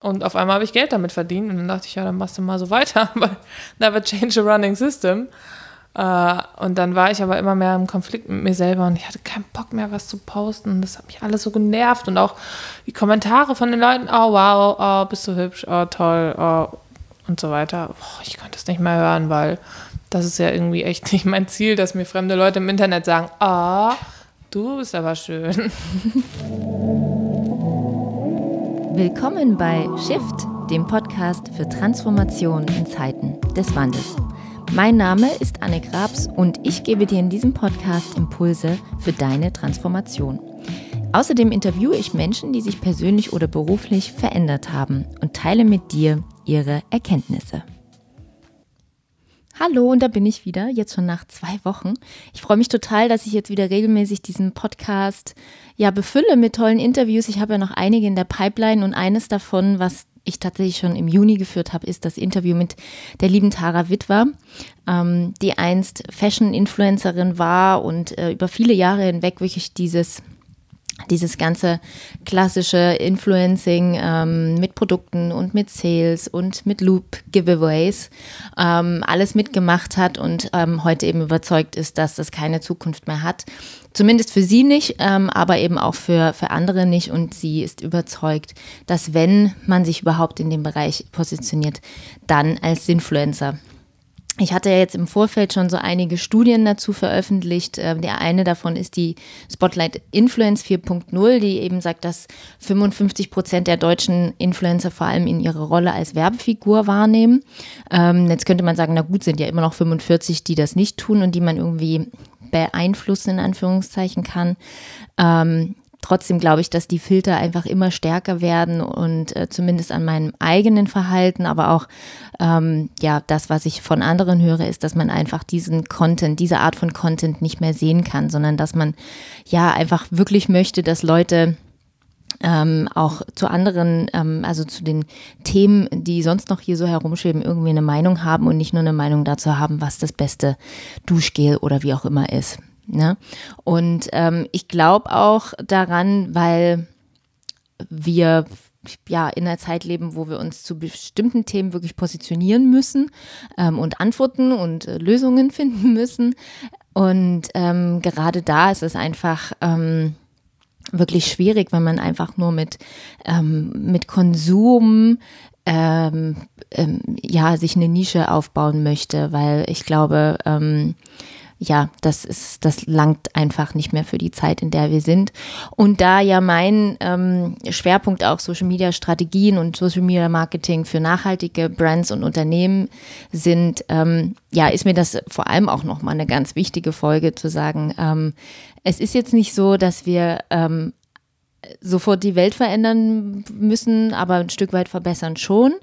Und auf einmal habe ich Geld damit verdient und dann dachte ich, ja, dann machst du mal so weiter, weil never change a running system. Äh, und dann war ich aber immer mehr im Konflikt mit mir selber und ich hatte keinen Bock mehr, was zu posten. Und das hat mich alles so genervt und auch die Kommentare von den Leuten, oh wow, oh, bist du hübsch, oh toll, oh, und so weiter. Boah, ich konnte es nicht mehr hören, weil das ist ja irgendwie echt nicht mein Ziel, dass mir fremde Leute im Internet sagen, oh, du bist aber schön. Willkommen bei Shift, dem Podcast für Transformation in Zeiten des Wandels. Mein Name ist Anne Grabs und ich gebe dir in diesem Podcast Impulse für deine Transformation. Außerdem interviewe ich Menschen, die sich persönlich oder beruflich verändert haben und teile mit dir ihre Erkenntnisse. Hallo, und da bin ich wieder, jetzt schon nach zwei Wochen. Ich freue mich total, dass ich jetzt wieder regelmäßig diesen Podcast ja befülle mit tollen Interviews. Ich habe ja noch einige in der Pipeline und eines davon, was ich tatsächlich schon im Juni geführt habe, ist das Interview mit der lieben Tara Witwer, ähm, die einst Fashion-Influencerin war und äh, über viele Jahre hinweg wirklich dieses dieses ganze klassische Influencing ähm, mit Produkten und mit Sales und mit Loop-Giveaways ähm, alles mitgemacht hat und ähm, heute eben überzeugt ist, dass das keine Zukunft mehr hat. Zumindest für sie nicht, ähm, aber eben auch für, für andere nicht. Und sie ist überzeugt, dass wenn man sich überhaupt in dem Bereich positioniert, dann als Influencer. Ich hatte ja jetzt im Vorfeld schon so einige Studien dazu veröffentlicht. Ähm, der eine davon ist die Spotlight Influence 4.0, die eben sagt, dass 55 Prozent der deutschen Influencer vor allem in ihre Rolle als Werbefigur wahrnehmen. Ähm, jetzt könnte man sagen, na gut, sind ja immer noch 45, die das nicht tun und die man irgendwie beeinflussen, in Anführungszeichen kann. Ähm, Trotzdem glaube ich, dass die Filter einfach immer stärker werden und äh, zumindest an meinem eigenen Verhalten, aber auch ähm, ja, das, was ich von anderen höre, ist, dass man einfach diesen Content, diese Art von Content nicht mehr sehen kann, sondern dass man ja einfach wirklich möchte, dass Leute ähm, auch zu anderen, ähm, also zu den Themen, die sonst noch hier so herumschweben, irgendwie eine Meinung haben und nicht nur eine Meinung dazu haben, was das beste Duschgel oder wie auch immer ist. Ne? Und ähm, ich glaube auch daran, weil wir ja in einer Zeit leben, wo wir uns zu bestimmten Themen wirklich positionieren müssen ähm, und Antworten und äh, Lösungen finden müssen. Und ähm, gerade da ist es einfach ähm, wirklich schwierig, wenn man einfach nur mit, ähm, mit Konsum ähm, ähm, ja, sich eine Nische aufbauen möchte, weil ich glaube, ähm, ja, das ist, das langt einfach nicht mehr für die Zeit, in der wir sind. Und da ja mein ähm, Schwerpunkt auch Social Media Strategien und Social Media Marketing für nachhaltige Brands und Unternehmen sind, ähm, ja, ist mir das vor allem auch nochmal eine ganz wichtige Folge zu sagen. Ähm, es ist jetzt nicht so, dass wir ähm, sofort die Welt verändern müssen, aber ein Stück weit verbessern schon.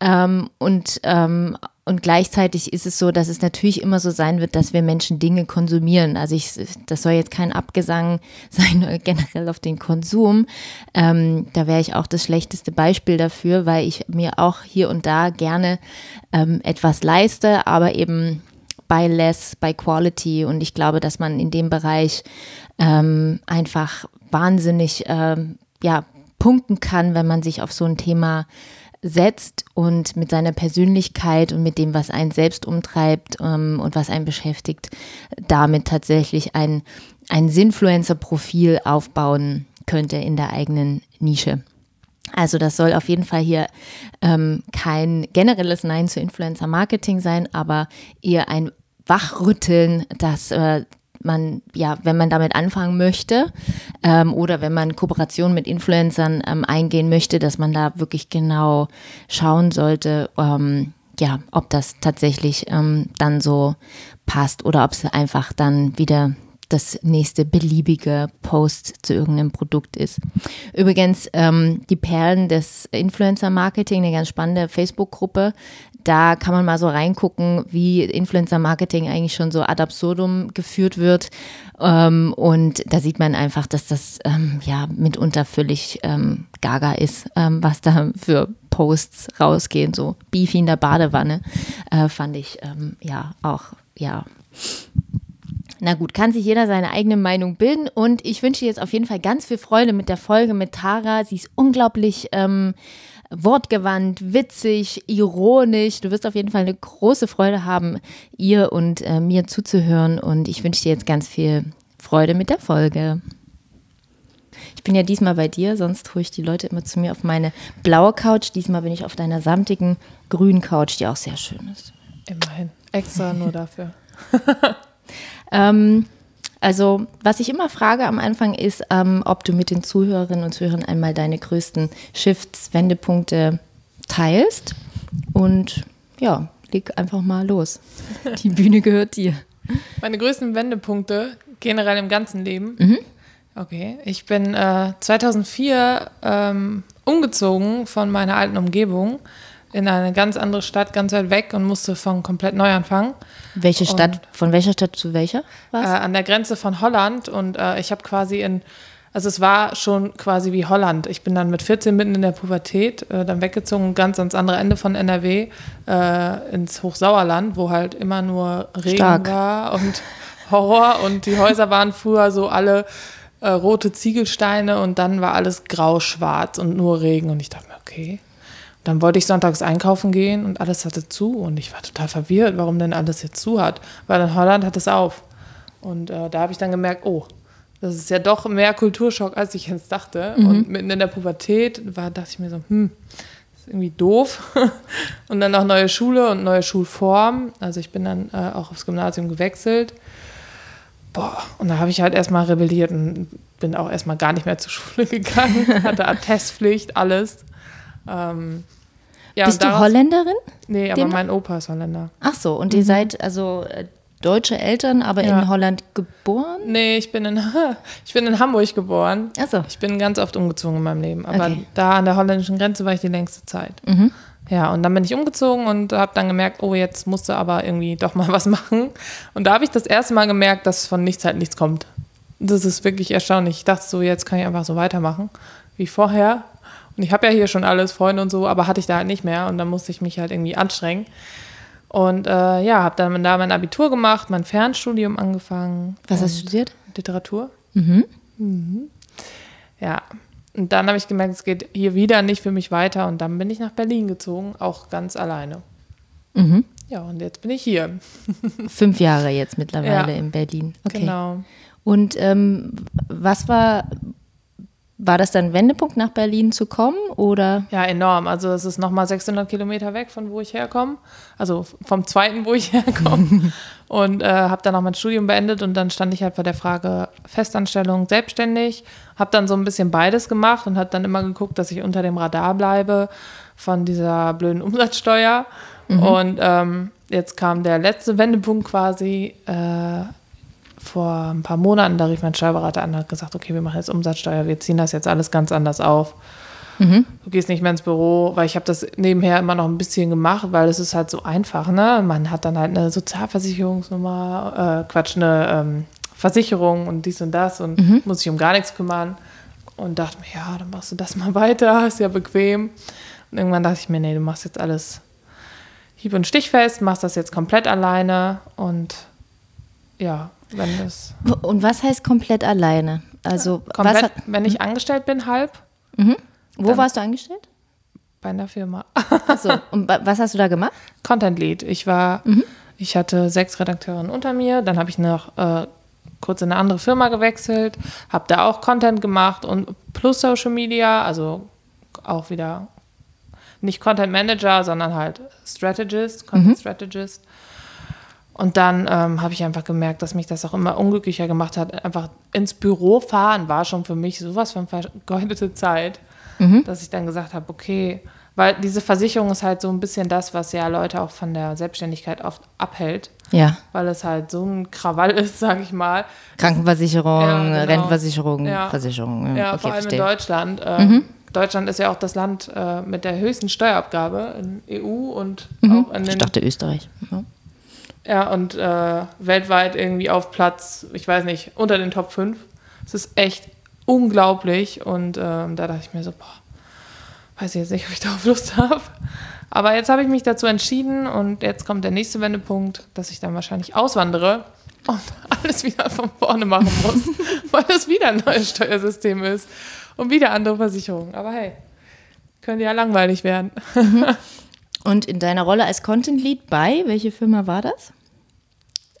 Ähm, und ähm, und gleichzeitig ist es so, dass es natürlich immer so sein wird, dass wir Menschen Dinge konsumieren. Also ich, das soll jetzt kein Abgesang sein generell auf den Konsum. Ähm, da wäre ich auch das schlechteste Beispiel dafür, weil ich mir auch hier und da gerne ähm, etwas leiste, aber eben by less, by quality. Und ich glaube, dass man in dem Bereich ähm, einfach wahnsinnig ähm, ja, punkten kann, wenn man sich auf so ein Thema setzt und mit seiner Persönlichkeit und mit dem, was einen selbst umtreibt ähm, und was einen beschäftigt, damit tatsächlich ein, ein Sinfluencer-Profil aufbauen könnte in der eigenen Nische. Also das soll auf jeden Fall hier ähm, kein generelles Nein zu Influencer-Marketing sein, aber eher ein Wachrütteln, das äh, man, ja, wenn man damit anfangen möchte ähm, oder wenn man Kooperation mit Influencern ähm, eingehen möchte, dass man da wirklich genau schauen sollte, ähm, ja, ob das tatsächlich ähm, dann so passt oder ob es einfach dann wieder das nächste beliebige Post zu irgendeinem Produkt ist. Übrigens, ähm, die Perlen des Influencer-Marketing, eine ganz spannende Facebook-Gruppe, da kann man mal so reingucken, wie Influencer-Marketing eigentlich schon so ad absurdum geführt wird. Ähm, und da sieht man einfach, dass das ähm, ja mitunter völlig ähm, gaga ist, ähm, was da für Posts rausgehen. So Beefy in der Badewanne äh, fand ich ähm, ja auch, ja. Na gut, kann sich jeder seine eigene Meinung bilden und ich wünsche jetzt auf jeden Fall ganz viel Freude mit der Folge mit Tara. Sie ist unglaublich ähm, wortgewandt, witzig, ironisch. Du wirst auf jeden Fall eine große Freude haben, ihr und äh, mir zuzuhören. Und ich wünsche dir jetzt ganz viel Freude mit der Folge. Ich bin ja diesmal bei dir, sonst hole ich die Leute immer zu mir auf meine blaue Couch. Diesmal bin ich auf deiner samtigen grünen Couch, die auch sehr schön ist. Immerhin. Extra nur dafür. ähm, also, was ich immer frage am Anfang ist, ähm, ob du mit den Zuhörerinnen und Zuhörern einmal deine größten Shifts, Wendepunkte teilst. Und ja, leg einfach mal los. Die Bühne gehört dir. Meine größten Wendepunkte generell im ganzen Leben. Mhm. Okay, ich bin äh, 2004 ähm, umgezogen von meiner alten Umgebung in eine ganz andere Stadt, ganz weit weg und musste von komplett neu anfangen. Welche Stadt? Und, von welcher Stadt zu welcher? Äh, an der Grenze von Holland und äh, ich habe quasi in, also es war schon quasi wie Holland. Ich bin dann mit 14 mitten in der Pubertät äh, dann weggezogen, ganz ans andere Ende von NRW, äh, ins Hochsauerland, wo halt immer nur Regen Stark. war und Horror und die Häuser waren früher so alle äh, rote Ziegelsteine und dann war alles grau-schwarz und nur Regen und ich dachte mir, okay, dann wollte ich sonntags einkaufen gehen und alles hatte zu und ich war total verwirrt, warum denn alles jetzt zu hat, weil in Holland hat es auf. Und äh, da habe ich dann gemerkt, oh, das ist ja doch mehr Kulturschock, als ich jetzt dachte. Mhm. Und mitten in der Pubertät war, dachte ich mir so, hm, das ist irgendwie doof. und dann noch neue Schule und neue Schulform. Also ich bin dann äh, auch aufs Gymnasium gewechselt. Boah, und da habe ich halt erstmal rebelliert und bin auch erstmal gar nicht mehr zur Schule gegangen, hatte Attestpflicht, alles. Ähm, ja, Bist du Holländerin? Nee, aber mein Opa ist Holländer. Ach so, und mhm. ihr seid also äh, deutsche Eltern, aber ja. in Holland geboren? Nee, ich bin in, ich bin in Hamburg geboren. Ach so. Ich bin ganz oft umgezogen in meinem Leben. Aber okay. da an der holländischen Grenze war ich die längste Zeit. Mhm. Ja, und dann bin ich umgezogen und habe dann gemerkt, oh, jetzt musst du aber irgendwie doch mal was machen. Und da habe ich das erste Mal gemerkt, dass von nichts halt nichts kommt. Das ist wirklich erstaunlich. Ich dachte so, jetzt kann ich einfach so weitermachen wie vorher. Und ich habe ja hier schon alles, Freunde und so, aber hatte ich da halt nicht mehr und dann musste ich mich halt irgendwie anstrengen. Und äh, ja, habe dann da mein Abitur gemacht, mein Fernstudium angefangen. Was hast du studiert? Literatur. Mhm. mhm. Ja, und dann habe ich gemerkt, es geht hier wieder nicht für mich weiter und dann bin ich nach Berlin gezogen, auch ganz alleine. Mhm. Ja, und jetzt bin ich hier. Fünf Jahre jetzt mittlerweile ja, in Berlin. Okay. Genau. Und ähm, was war, war das dann ein Wendepunkt, nach Berlin zu kommen oder? Ja, enorm. Also es ist nochmal 600 Kilometer weg von wo ich herkomme. Also vom zweiten, wo ich herkomme. und äh, habe dann auch mein Studium beendet und dann stand ich halt vor der Frage Festanstellung, selbstständig. Habe dann so ein bisschen beides gemacht und habe dann immer geguckt, dass ich unter dem Radar bleibe von dieser blöden Umsatzsteuer. Mhm. Und ähm, jetzt kam der letzte Wendepunkt quasi. Äh, vor ein paar Monaten, da rief mein Steuerberater an und hat gesagt, okay, wir machen jetzt Umsatzsteuer, wir ziehen das jetzt alles ganz anders auf. Mhm. Du gehst nicht mehr ins Büro, weil ich habe das nebenher immer noch ein bisschen gemacht, weil es ist halt so einfach, ne? Man hat dann halt eine Sozialversicherungsnummer, äh, Quatsch, eine ähm, Versicherung und dies und das und mhm. muss sich um gar nichts kümmern. Und dachte mir, ja, dann machst du das mal weiter, ist ja bequem. Und irgendwann dachte ich mir, nee, du machst jetzt alles hieb- und stichfest, machst das jetzt komplett alleine und ja, wenn das. Und was heißt komplett alleine? Also, komplett, hat, wenn ich angestellt bin, halb. Mhm. Wo warst du angestellt? Bei einer Firma. Achso, und was hast du da gemacht? Content Lead. Ich war, mhm. ich hatte sechs Redakteurinnen unter mir, dann habe ich noch äh, kurz in eine andere Firma gewechselt, habe da auch Content gemacht und plus Social Media, also auch wieder nicht Content Manager, sondern halt Strategist, Content mhm. Strategist. Und dann ähm, habe ich einfach gemerkt, dass mich das auch immer unglücklicher gemacht hat. Einfach ins Büro fahren war schon für mich sowas von vergeudete Zeit, mhm. dass ich dann gesagt habe, okay, weil diese Versicherung ist halt so ein bisschen das, was ja Leute auch von der Selbstständigkeit oft abhält. Ja. Weil es halt so ein Krawall ist, sage ich mal. Krankenversicherung, ja, genau. Rentenversicherung, ja. Versicherung. Ja, okay, vor allem verstehe. in Deutschland. Äh, mhm. Deutschland ist ja auch das Land äh, mit der höchsten Steuerabgabe in EU und mhm. auch in den. Ich dachte Österreich. Ja. Ja, und äh, weltweit irgendwie auf Platz, ich weiß nicht, unter den Top 5. Es ist echt unglaublich. Und äh, da dachte ich mir so, boah, weiß ich jetzt nicht, ob ich darauf Lust habe. Aber jetzt habe ich mich dazu entschieden und jetzt kommt der nächste Wendepunkt, dass ich dann wahrscheinlich auswandere und alles wieder von vorne machen muss, weil das wieder ein neues Steuersystem ist und wieder andere Versicherungen. Aber hey, könnte ja langweilig werden. Und in deiner Rolle als Content Lead bei, welche Firma war das?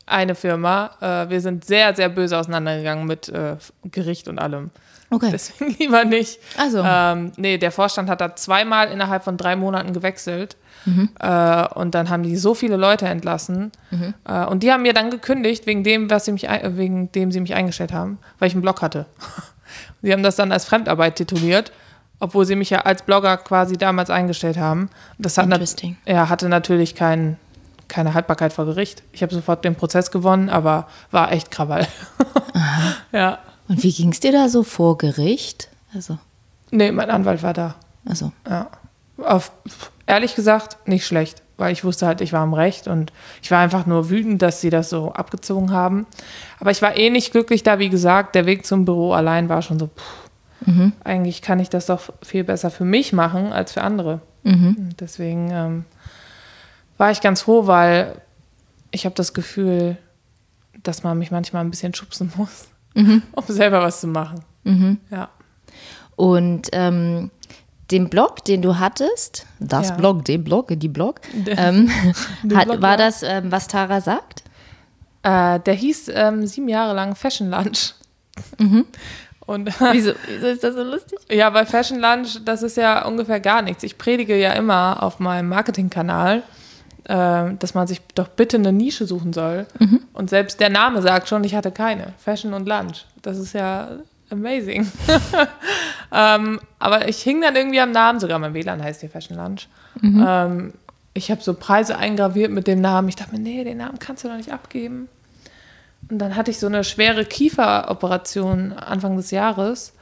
Eine Firma. Äh, wir sind sehr, sehr böse auseinandergegangen mit äh, Gericht und allem. Okay. Deswegen lieber nicht. Also. Ähm, nee, der Vorstand hat da zweimal innerhalb von drei Monaten gewechselt. Mhm. Äh, und dann haben die so viele Leute entlassen. Mhm. Äh, und die haben mir dann gekündigt, wegen dem, was sie mich, ein- wegen dem sie mich eingestellt haben, weil ich einen Blog hatte. sie haben das dann als Fremdarbeit tituliert, obwohl sie mich ja als Blogger quasi damals eingestellt haben. Das hat Interesting. ja, hatte natürlich kein, keine Haltbarkeit vor Gericht. Ich habe sofort den Prozess gewonnen, aber war echt Krawall. ja. Und wie ging es dir da so vor Gericht? Also, Nee, mein Anwalt war da. also. Ja. Auf, ehrlich gesagt, nicht schlecht, weil ich wusste halt, ich war im Recht und ich war einfach nur wütend, dass sie das so abgezogen haben. Aber ich war eh nicht glücklich da, wie gesagt, der Weg zum Büro allein war schon so, pff, eigentlich kann ich das doch viel besser für mich machen als für andere. Und deswegen ähm, war ich ganz froh, weil ich habe das Gefühl, dass man mich manchmal ein bisschen schubsen muss, um selber was zu machen. Ja. Und ähm, den Blog, den du hattest, das Ja. Blog, den Blog, die Blog, ähm, hat, Blog, war ja. das, ähm, was Tara sagt? Äh, der hieß ähm, sieben Jahre lang Fashion Lunch. Und Wieso, wieso ist das so lustig? ja, bei Fashion Lunch, das ist ja ungefähr gar nichts. Ich predige ja immer auf meinem Marketingkanal, äh, dass man sich doch bitte eine Nische suchen soll. Und selbst der Name sagt schon, ich hatte keine. Fashion und Lunch. Das ist ja amazing. ähm, aber ich hing dann irgendwie am Namen, sogar mein WLAN heißt hier Fashion Lunch. Ähm, ich habe so Preise eingraviert mit dem Namen. Ich dachte mir, nee, den Namen kannst du doch nicht abgeben. Und dann hatte ich so eine schwere Kieferoperation Anfang des Jahres.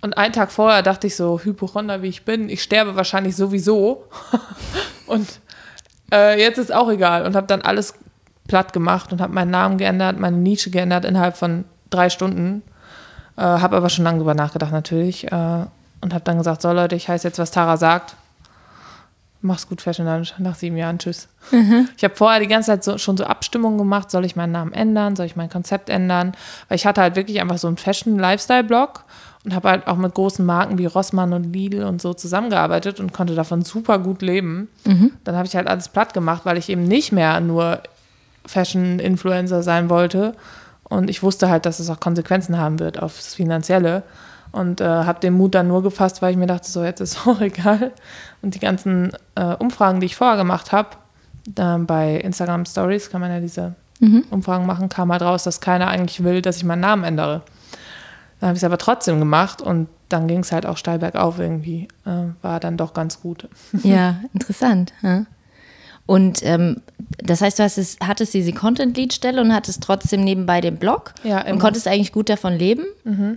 Und einen Tag vorher dachte ich so, Hypochonder wie ich bin, ich sterbe wahrscheinlich sowieso. und äh, jetzt ist auch egal. Und habe dann alles platt gemacht und habe meinen Namen geändert, meine Nische geändert innerhalb von drei Stunden. Äh, habe aber schon lange drüber nachgedacht natürlich. Äh, und habe dann gesagt, so Leute, ich heiße jetzt, was Tara sagt. Mach's gut, Fashion Lunch. Nach sieben Jahren, tschüss. Ich habe vorher die ganze Zeit so, schon so Abstimmungen gemacht, soll ich meinen Namen ändern, soll ich mein Konzept ändern, weil ich hatte halt wirklich einfach so einen Fashion-Lifestyle-Blog und habe halt auch mit großen Marken wie Rossmann und Lidl und so zusammengearbeitet und konnte davon super gut leben. Dann habe ich halt alles platt gemacht, weil ich eben nicht mehr nur Fashion-Influencer sein wollte und ich wusste halt, dass es auch Konsequenzen haben wird aufs Finanzielle und äh, habe den Mut dann nur gefasst, weil ich mir dachte, so jetzt ist auch egal. Und die ganzen äh, Umfragen, die ich vorher gemacht habe, bei Instagram Stories kann man ja diese Umfragen machen, kam halt raus, dass keiner eigentlich will, dass ich meinen Namen ändere. Dann habe ich es aber trotzdem gemacht und dann ging es halt auch steil bergauf irgendwie. Äh, war dann doch ganz gut. Ja, interessant. Ja. Und ähm, das heißt, du hast es, hattest diese Content-Lead-Stelle und hattest trotzdem nebenbei den Blog Ja, und konntest eigentlich gut davon leben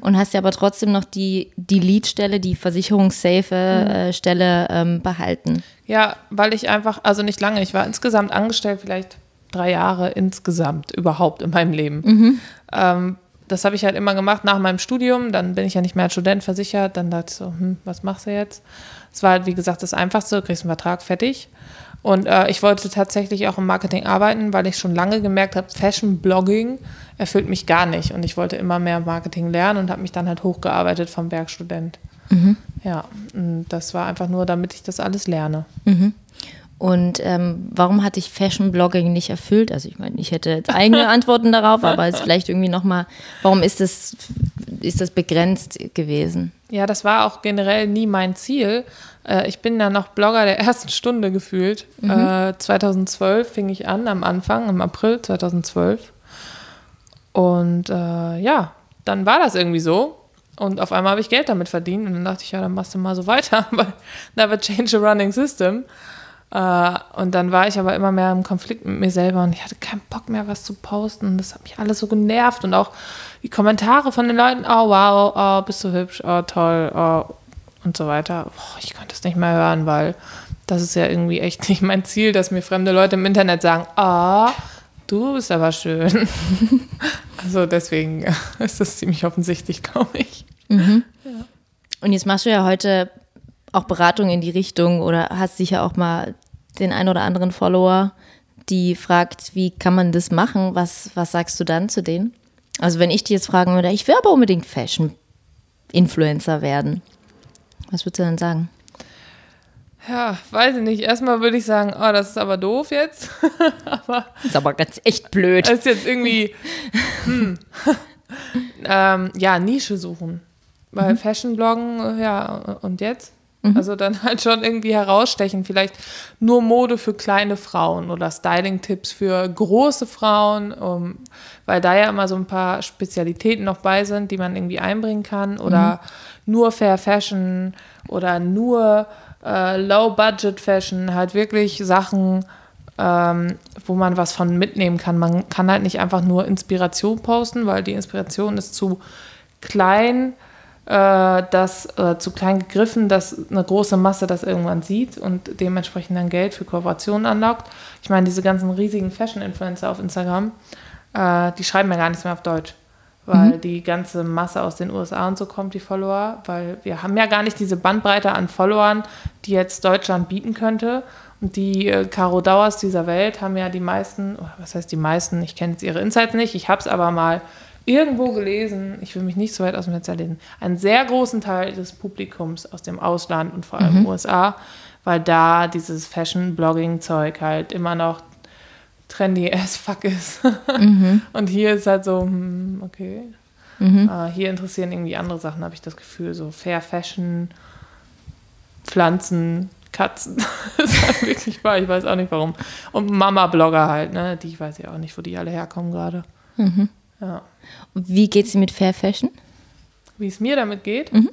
und hast ja aber trotzdem noch die, die Lead-Stelle, die versicherungssafe äh, Stelle ähm, behalten. Ja, weil ich einfach, also nicht lange, ich war insgesamt angestellt, vielleicht drei Jahre insgesamt überhaupt in meinem Leben. Ähm, das habe ich halt immer gemacht nach meinem Studium. Dann bin ich ja nicht mehr als Student versichert. Dann dachte ich so, hm, was machst du jetzt? Es war halt, wie gesagt, das Einfachste. Du kriegst einen Vertrag fertig. Und äh, ich wollte tatsächlich auch im Marketing arbeiten, weil ich schon lange gemerkt habe, Fashion-Blogging erfüllt mich gar nicht. Und ich wollte immer mehr Marketing lernen und habe mich dann halt hochgearbeitet vom Werkstudent. Ja, und das war einfach nur, damit ich das alles lerne. Und ähm, warum hat dich Fashion-Blogging nicht erfüllt? Also ich meine, ich hätte jetzt eigene Antworten darauf, aber es vielleicht irgendwie nochmal, warum ist das, ist das begrenzt gewesen? Ja, das war auch generell nie mein Ziel. Äh, ich bin ja noch Blogger der ersten Stunde gefühlt. Äh, 2012 fing ich an, am Anfang, im April 2012. Und äh, ja, dann war das irgendwie so. Und auf einmal habe ich Geld damit verdient. Und dann dachte ich, ja, dann machst du mal so weiter. Weil never change a running system. Äh, und dann war ich aber immer mehr im Konflikt mit mir selber und ich hatte keinen Bock mehr, was zu posten. Und das hat mich alles so genervt. Und auch die Kommentare von den Leuten, oh wow, oh, bist du hübsch, oh toll, oh, und so weiter. Boah, ich konnte es nicht mehr hören, weil das ist ja irgendwie echt nicht mein Ziel, dass mir fremde Leute im Internet sagen, ah, du bist aber schön. also deswegen ist das ziemlich offensichtlich, glaube ich. Und jetzt machst du ja heute auch Beratung in die Richtung oder hast sicher auch mal den ein oder anderen Follower, die fragt, wie kann man das machen? Was, was sagst du dann zu denen? Also wenn ich die jetzt fragen würde, ich will aber unbedingt Fashion-Influencer werden. Was würdest du dann sagen? Ja, weiß ich nicht. Erstmal würde ich sagen, oh, das ist aber doof jetzt. aber ist aber ganz echt blöd. ist jetzt irgendwie, hm. ähm, ja, Nische suchen. Weil mhm. Fashion-Bloggen, ja, und jetzt? Mhm. Also dann halt schon irgendwie herausstechen. Vielleicht nur Mode für kleine Frauen oder Styling-Tipps für große Frauen, um, weil da ja immer so ein paar Spezialitäten noch bei sind, die man irgendwie einbringen kann. Oder mhm. nur Fair Fashion oder nur äh, Low-Budget-Fashion, halt wirklich Sachen, ähm, wo man was von mitnehmen kann. Man kann halt nicht einfach nur Inspiration posten, weil die Inspiration ist zu klein, äh, das, äh, zu klein gegriffen, dass eine große Masse das irgendwann sieht und dementsprechend dann Geld für Kooperationen anlockt. Ich meine, diese ganzen riesigen Fashion-Influencer auf Instagram, äh, die schreiben ja gar nichts mehr auf Deutsch weil mhm. die ganze Masse aus den USA und so kommt, die Follower, weil wir haben ja gar nicht diese Bandbreite an Followern, die jetzt Deutschland bieten könnte. Und die äh, Caro Dauers dieser Welt haben ja die meisten, was heißt die meisten, ich kenne jetzt ihre Insights nicht, ich habe es aber mal irgendwo gelesen, ich will mich nicht so weit aus dem Netz lesen, einen sehr großen Teil des Publikums aus dem Ausland und vor allem mhm. USA, weil da dieses Fashion-Blogging-Zeug halt immer noch trendy as fuck ist. Mhm. Und hier ist halt so, hm, okay. Mhm. Uh, hier interessieren irgendwie andere Sachen, habe ich das Gefühl. So Fair Fashion, Pflanzen, Katzen. das ist halt wirklich wahr, ich weiß auch nicht warum. Und Mama-Blogger halt, ne? Die weiß ja auch nicht, wo die alle herkommen gerade. Mhm. Ja. Wie geht es dir mit Fair Fashion? Wie es mir damit geht? Mhm.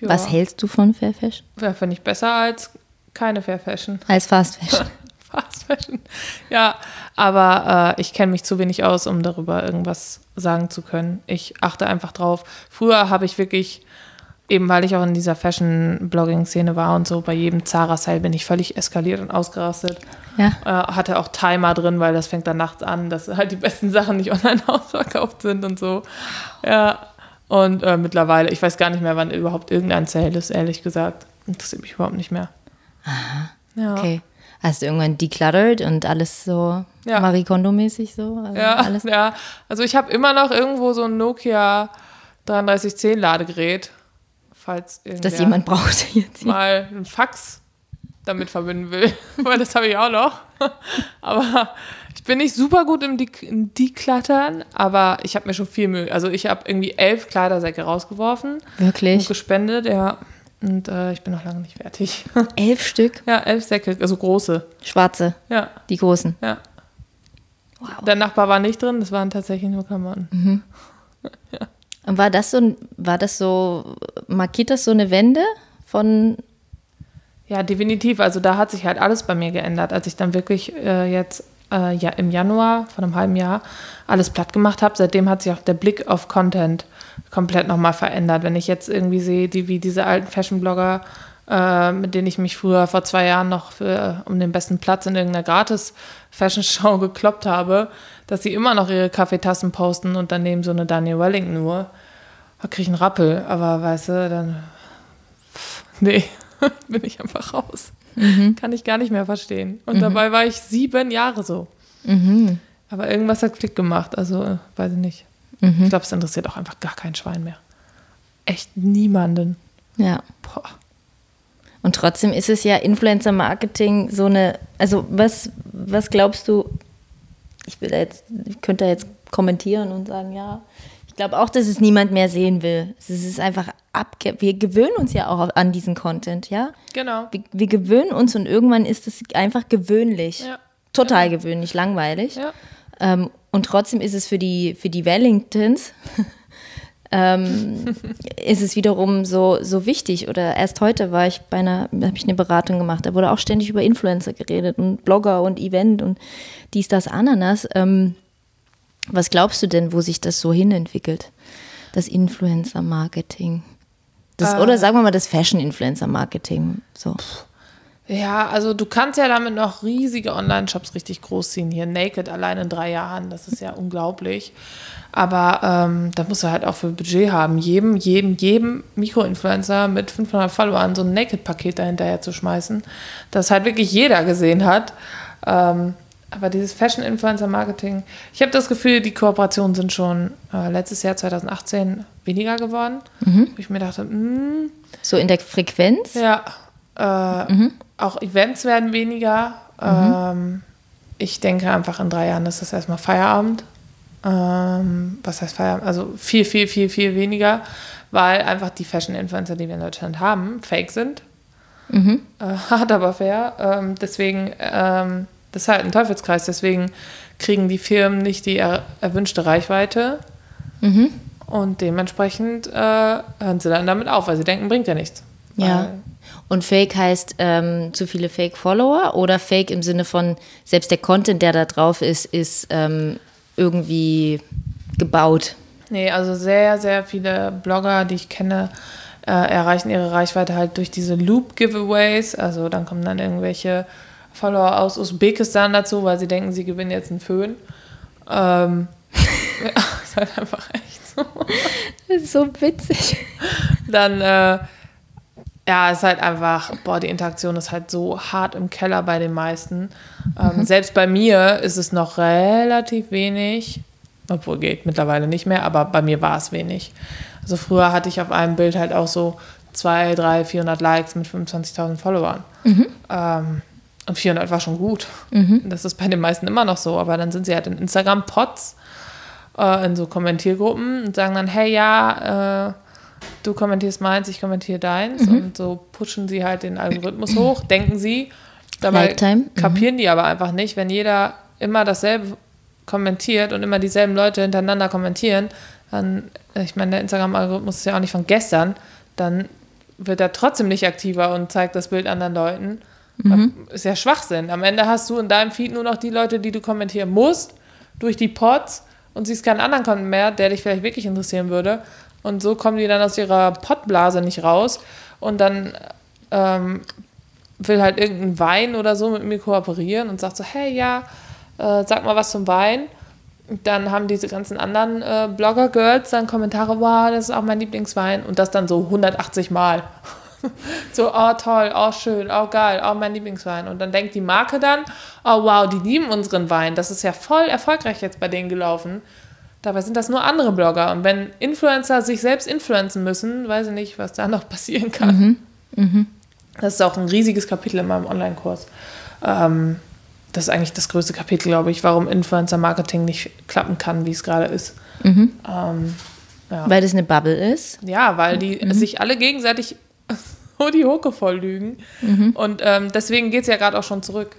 Ja. Was hältst du von Fair Fashion? Ja, finde ich besser als keine Fair Fashion. Als Fast Fashion. Fast Fashion. Ja, aber äh, ich kenne mich zu wenig aus, um darüber irgendwas sagen zu können. Ich achte einfach drauf. Früher habe ich wirklich, eben weil ich auch in dieser Fashion-Blogging-Szene war und so, bei jedem Zara-Sale bin ich völlig eskaliert und ausgerastet. Ja. Äh, hatte auch Timer drin, weil das fängt dann nachts an, dass halt die besten Sachen nicht online ausverkauft sind und so. Ja. Und äh, mittlerweile, ich weiß gar nicht mehr, wann überhaupt irgendein Sale ist, ehrlich gesagt. Interessiert mich überhaupt nicht mehr. Aha. Ja. Okay hast du irgendwann decluttered und alles so ja. Marie Kondo-mäßig so? Also ja, alles? ja. Also ich habe immer noch irgendwo so ein Nokia 3310 Ladegerät, falls das jemand braucht jetzt mal ein Fax damit verbinden will, weil das habe ich auch noch. aber ich bin nicht super gut im, De im Decluttern, aber ich habe mir schon viel Mühe. Also ich habe irgendwie elf Kleidersäcke rausgeworfen. Wirklich? Und gespendet, ja. Und äh, ich bin noch lange nicht fertig. Elf Stück? Ja, elf Säcke, also große. Schwarze? Ja. Die großen? Ja. Wow. Der Nachbar war nicht drin, das waren tatsächlich nur Klamotten. Mhm. ja. Und war das so, war das so, markiert das so eine Wende von ja, definitiv. Also da hat sich halt alles bei mir geändert, als ich dann wirklich äh, jetzt äh, ja, im Januar von einem halben Jahr alles platt gemacht habe. Seitdem hat sich auch der Blick auf Content komplett nochmal verändert. Wenn ich jetzt irgendwie sehe, die, wie diese alten Fashion-Blogger, äh, mit denen ich mich früher vor zwei Jahren noch für, um den besten Platz in irgendeiner Gratis-Fashion-Show gekloppt habe, dass sie immer noch ihre Kaffeetassen posten und daneben so eine Daniel Wellington nur, da kriege ich einen Rappel. Aber weißt du, dann, pff, nee, bin ich einfach raus. Mhm. Kann ich gar nicht mehr verstehen. Und mhm. dabei war ich sieben Jahre so. Mhm. Aber irgendwas hat Klick gemacht, also weiß ich nicht. Mhm. Ich glaube, es interessiert auch einfach gar kein Schwein mehr. Echt niemanden. Ja. Boah. Und trotzdem ist es ja Influencer-Marketing so eine, also was, was glaubst du, ich will jetzt, ich könnte da jetzt kommentieren und sagen, ja, ich glaube auch, dass es niemand mehr sehen will. Es ist einfach abge wir gewöhnen uns ja auch an diesen Content, ja? Genau. Wir, wir gewöhnen uns und irgendwann ist es einfach gewöhnlich. Ja. Total ja. gewöhnlich, langweilig. Ja. Ähm, und trotzdem ist es für die, für die Wellingtons, ähm, ist es wiederum so, so wichtig. Oder erst heute war ich bei einer, habe ich eine Beratung gemacht, da wurde auch ständig über Influencer geredet und Blogger und Event und dies, das, Ananas. Ähm, was glaubst du denn, wo sich das so hinentwickelt? Das Influencer-Marketing. äh, oder sagen wir mal das Fashion-Influencer-Marketing. So. Ja, also du kannst ja damit noch riesige Online-Shops richtig groß ziehen. Hier Naked allein in drei Jahren, das ist ja unglaublich. Aber ähm, da musst du halt auch für Budget haben, jedem, jedem, jedem Mikroinfluencer mit 500 Followern so ein Naked-Paket dahinterher zu schmeißen, das halt wirklich jeder gesehen hat. Ähm, aber dieses Fashion-Influencer-Marketing, ich habe das Gefühl, die Kooperationen sind schon äh, letztes Jahr 2018 weniger geworden. Mhm. Wo ich mir dachte, mh, hm. so in der Frequenz? Ja, Äh, mhm. Auch Events werden weniger. Mhm. Ähm, ich denke einfach in drei Jahren ist das erstmal Feierabend. Ähm, was heißt Feierabend? Also viel, viel, viel, viel weniger, weil einfach die Fashion-Influencer, die wir in Deutschland haben, fake sind. Mhm. Äh, hart, aber fair. Ähm, deswegen, ähm, das ist halt ein Teufelskreis. Deswegen kriegen die Firmen nicht die er erwünschte Reichweite. Mhm. Und dementsprechend äh, hören sie dann damit auf, weil sie denken, bringt ja nichts. Ja. Und Fake heißt ähm, zu viele Fake-Follower oder Fake im Sinne von, selbst der Content, der da drauf ist, ist ähm, irgendwie gebaut? Nee, also sehr, sehr viele Blogger, die ich kenne, äh, erreichen ihre Reichweite halt durch diese Loop-Giveaways. Also dann kommen dann irgendwelche Follower aus Usbekistan dazu, weil sie denken, sie gewinnen jetzt einen Föhn. Ähm, ja, ist halt einfach echt so. Das ist so witzig. Dann, äh, ja, ist halt einfach, boah, die Interaktion ist halt so hart im Keller bei den meisten. Ähm, mhm. Selbst bei mir ist es noch relativ wenig, obwohl geht mittlerweile nicht mehr, aber bei mir war es wenig. Also früher hatte ich auf einem Bild halt auch so 2, 3, 400 Likes mit 25.000 Followern. Mhm. Ähm, und 400 war schon gut. Mhm. Das ist bei den meisten immer noch so, aber dann sind sie halt in Instagram-Pots, äh, in so Kommentiergruppen und sagen dann, hey, ja, äh, du kommentierst meins, ich kommentiere deins. Mhm. Und so pushen sie halt den Algorithmus hoch, denken sie. Dabei Lifetime. Mhm. kapieren die aber einfach nicht, wenn jeder immer dasselbe kommentiert und immer dieselben Leute hintereinander kommentieren, dann, ich meine, der Instagram-Algorithmus ist ja auch nicht von gestern, dann wird er trotzdem nicht aktiver und zeigt das Bild anderen Leuten. Mhm. Ist ja Schwachsinn. Am Ende hast du in deinem Feed nur noch die Leute, die du kommentieren musst, durch die Pods und siehst keinen anderen Content mehr, der dich vielleicht wirklich interessieren würde. Und so kommen die dann aus ihrer Podblase nicht raus. Und dann ähm, will halt irgendein Wein oder so mit mir kooperieren und sagt so, hey, ja, äh, sag mal was zum Wein. Und dann haben diese ganzen anderen äh, Blogger-Girls dann Kommentare, wow, das ist auch mein Lieblingswein. Und das dann so 180 Mal. so, oh toll, oh schön, oh geil, oh mein Lieblingswein. Und dann denkt die Marke dann, oh wow, die lieben unseren Wein. Das ist ja voll erfolgreich jetzt bei denen gelaufen. Dabei sind das nur andere Blogger. Und wenn Influencer sich selbst influenzen müssen, weiß ich nicht, was da noch passieren kann. Mhm. Mhm. Das ist auch ein riesiges Kapitel in meinem Online-Kurs. Ähm, das ist eigentlich das größte Kapitel, glaube ich, warum Influencer-Marketing nicht klappen kann, wie es gerade ist. Mhm. Ähm, ja. Weil das eine Bubble ist? Ja, weil die mhm. sich alle gegenseitig so die Hucke voll lügen. Mhm. Und ähm, deswegen geht es ja gerade auch schon zurück.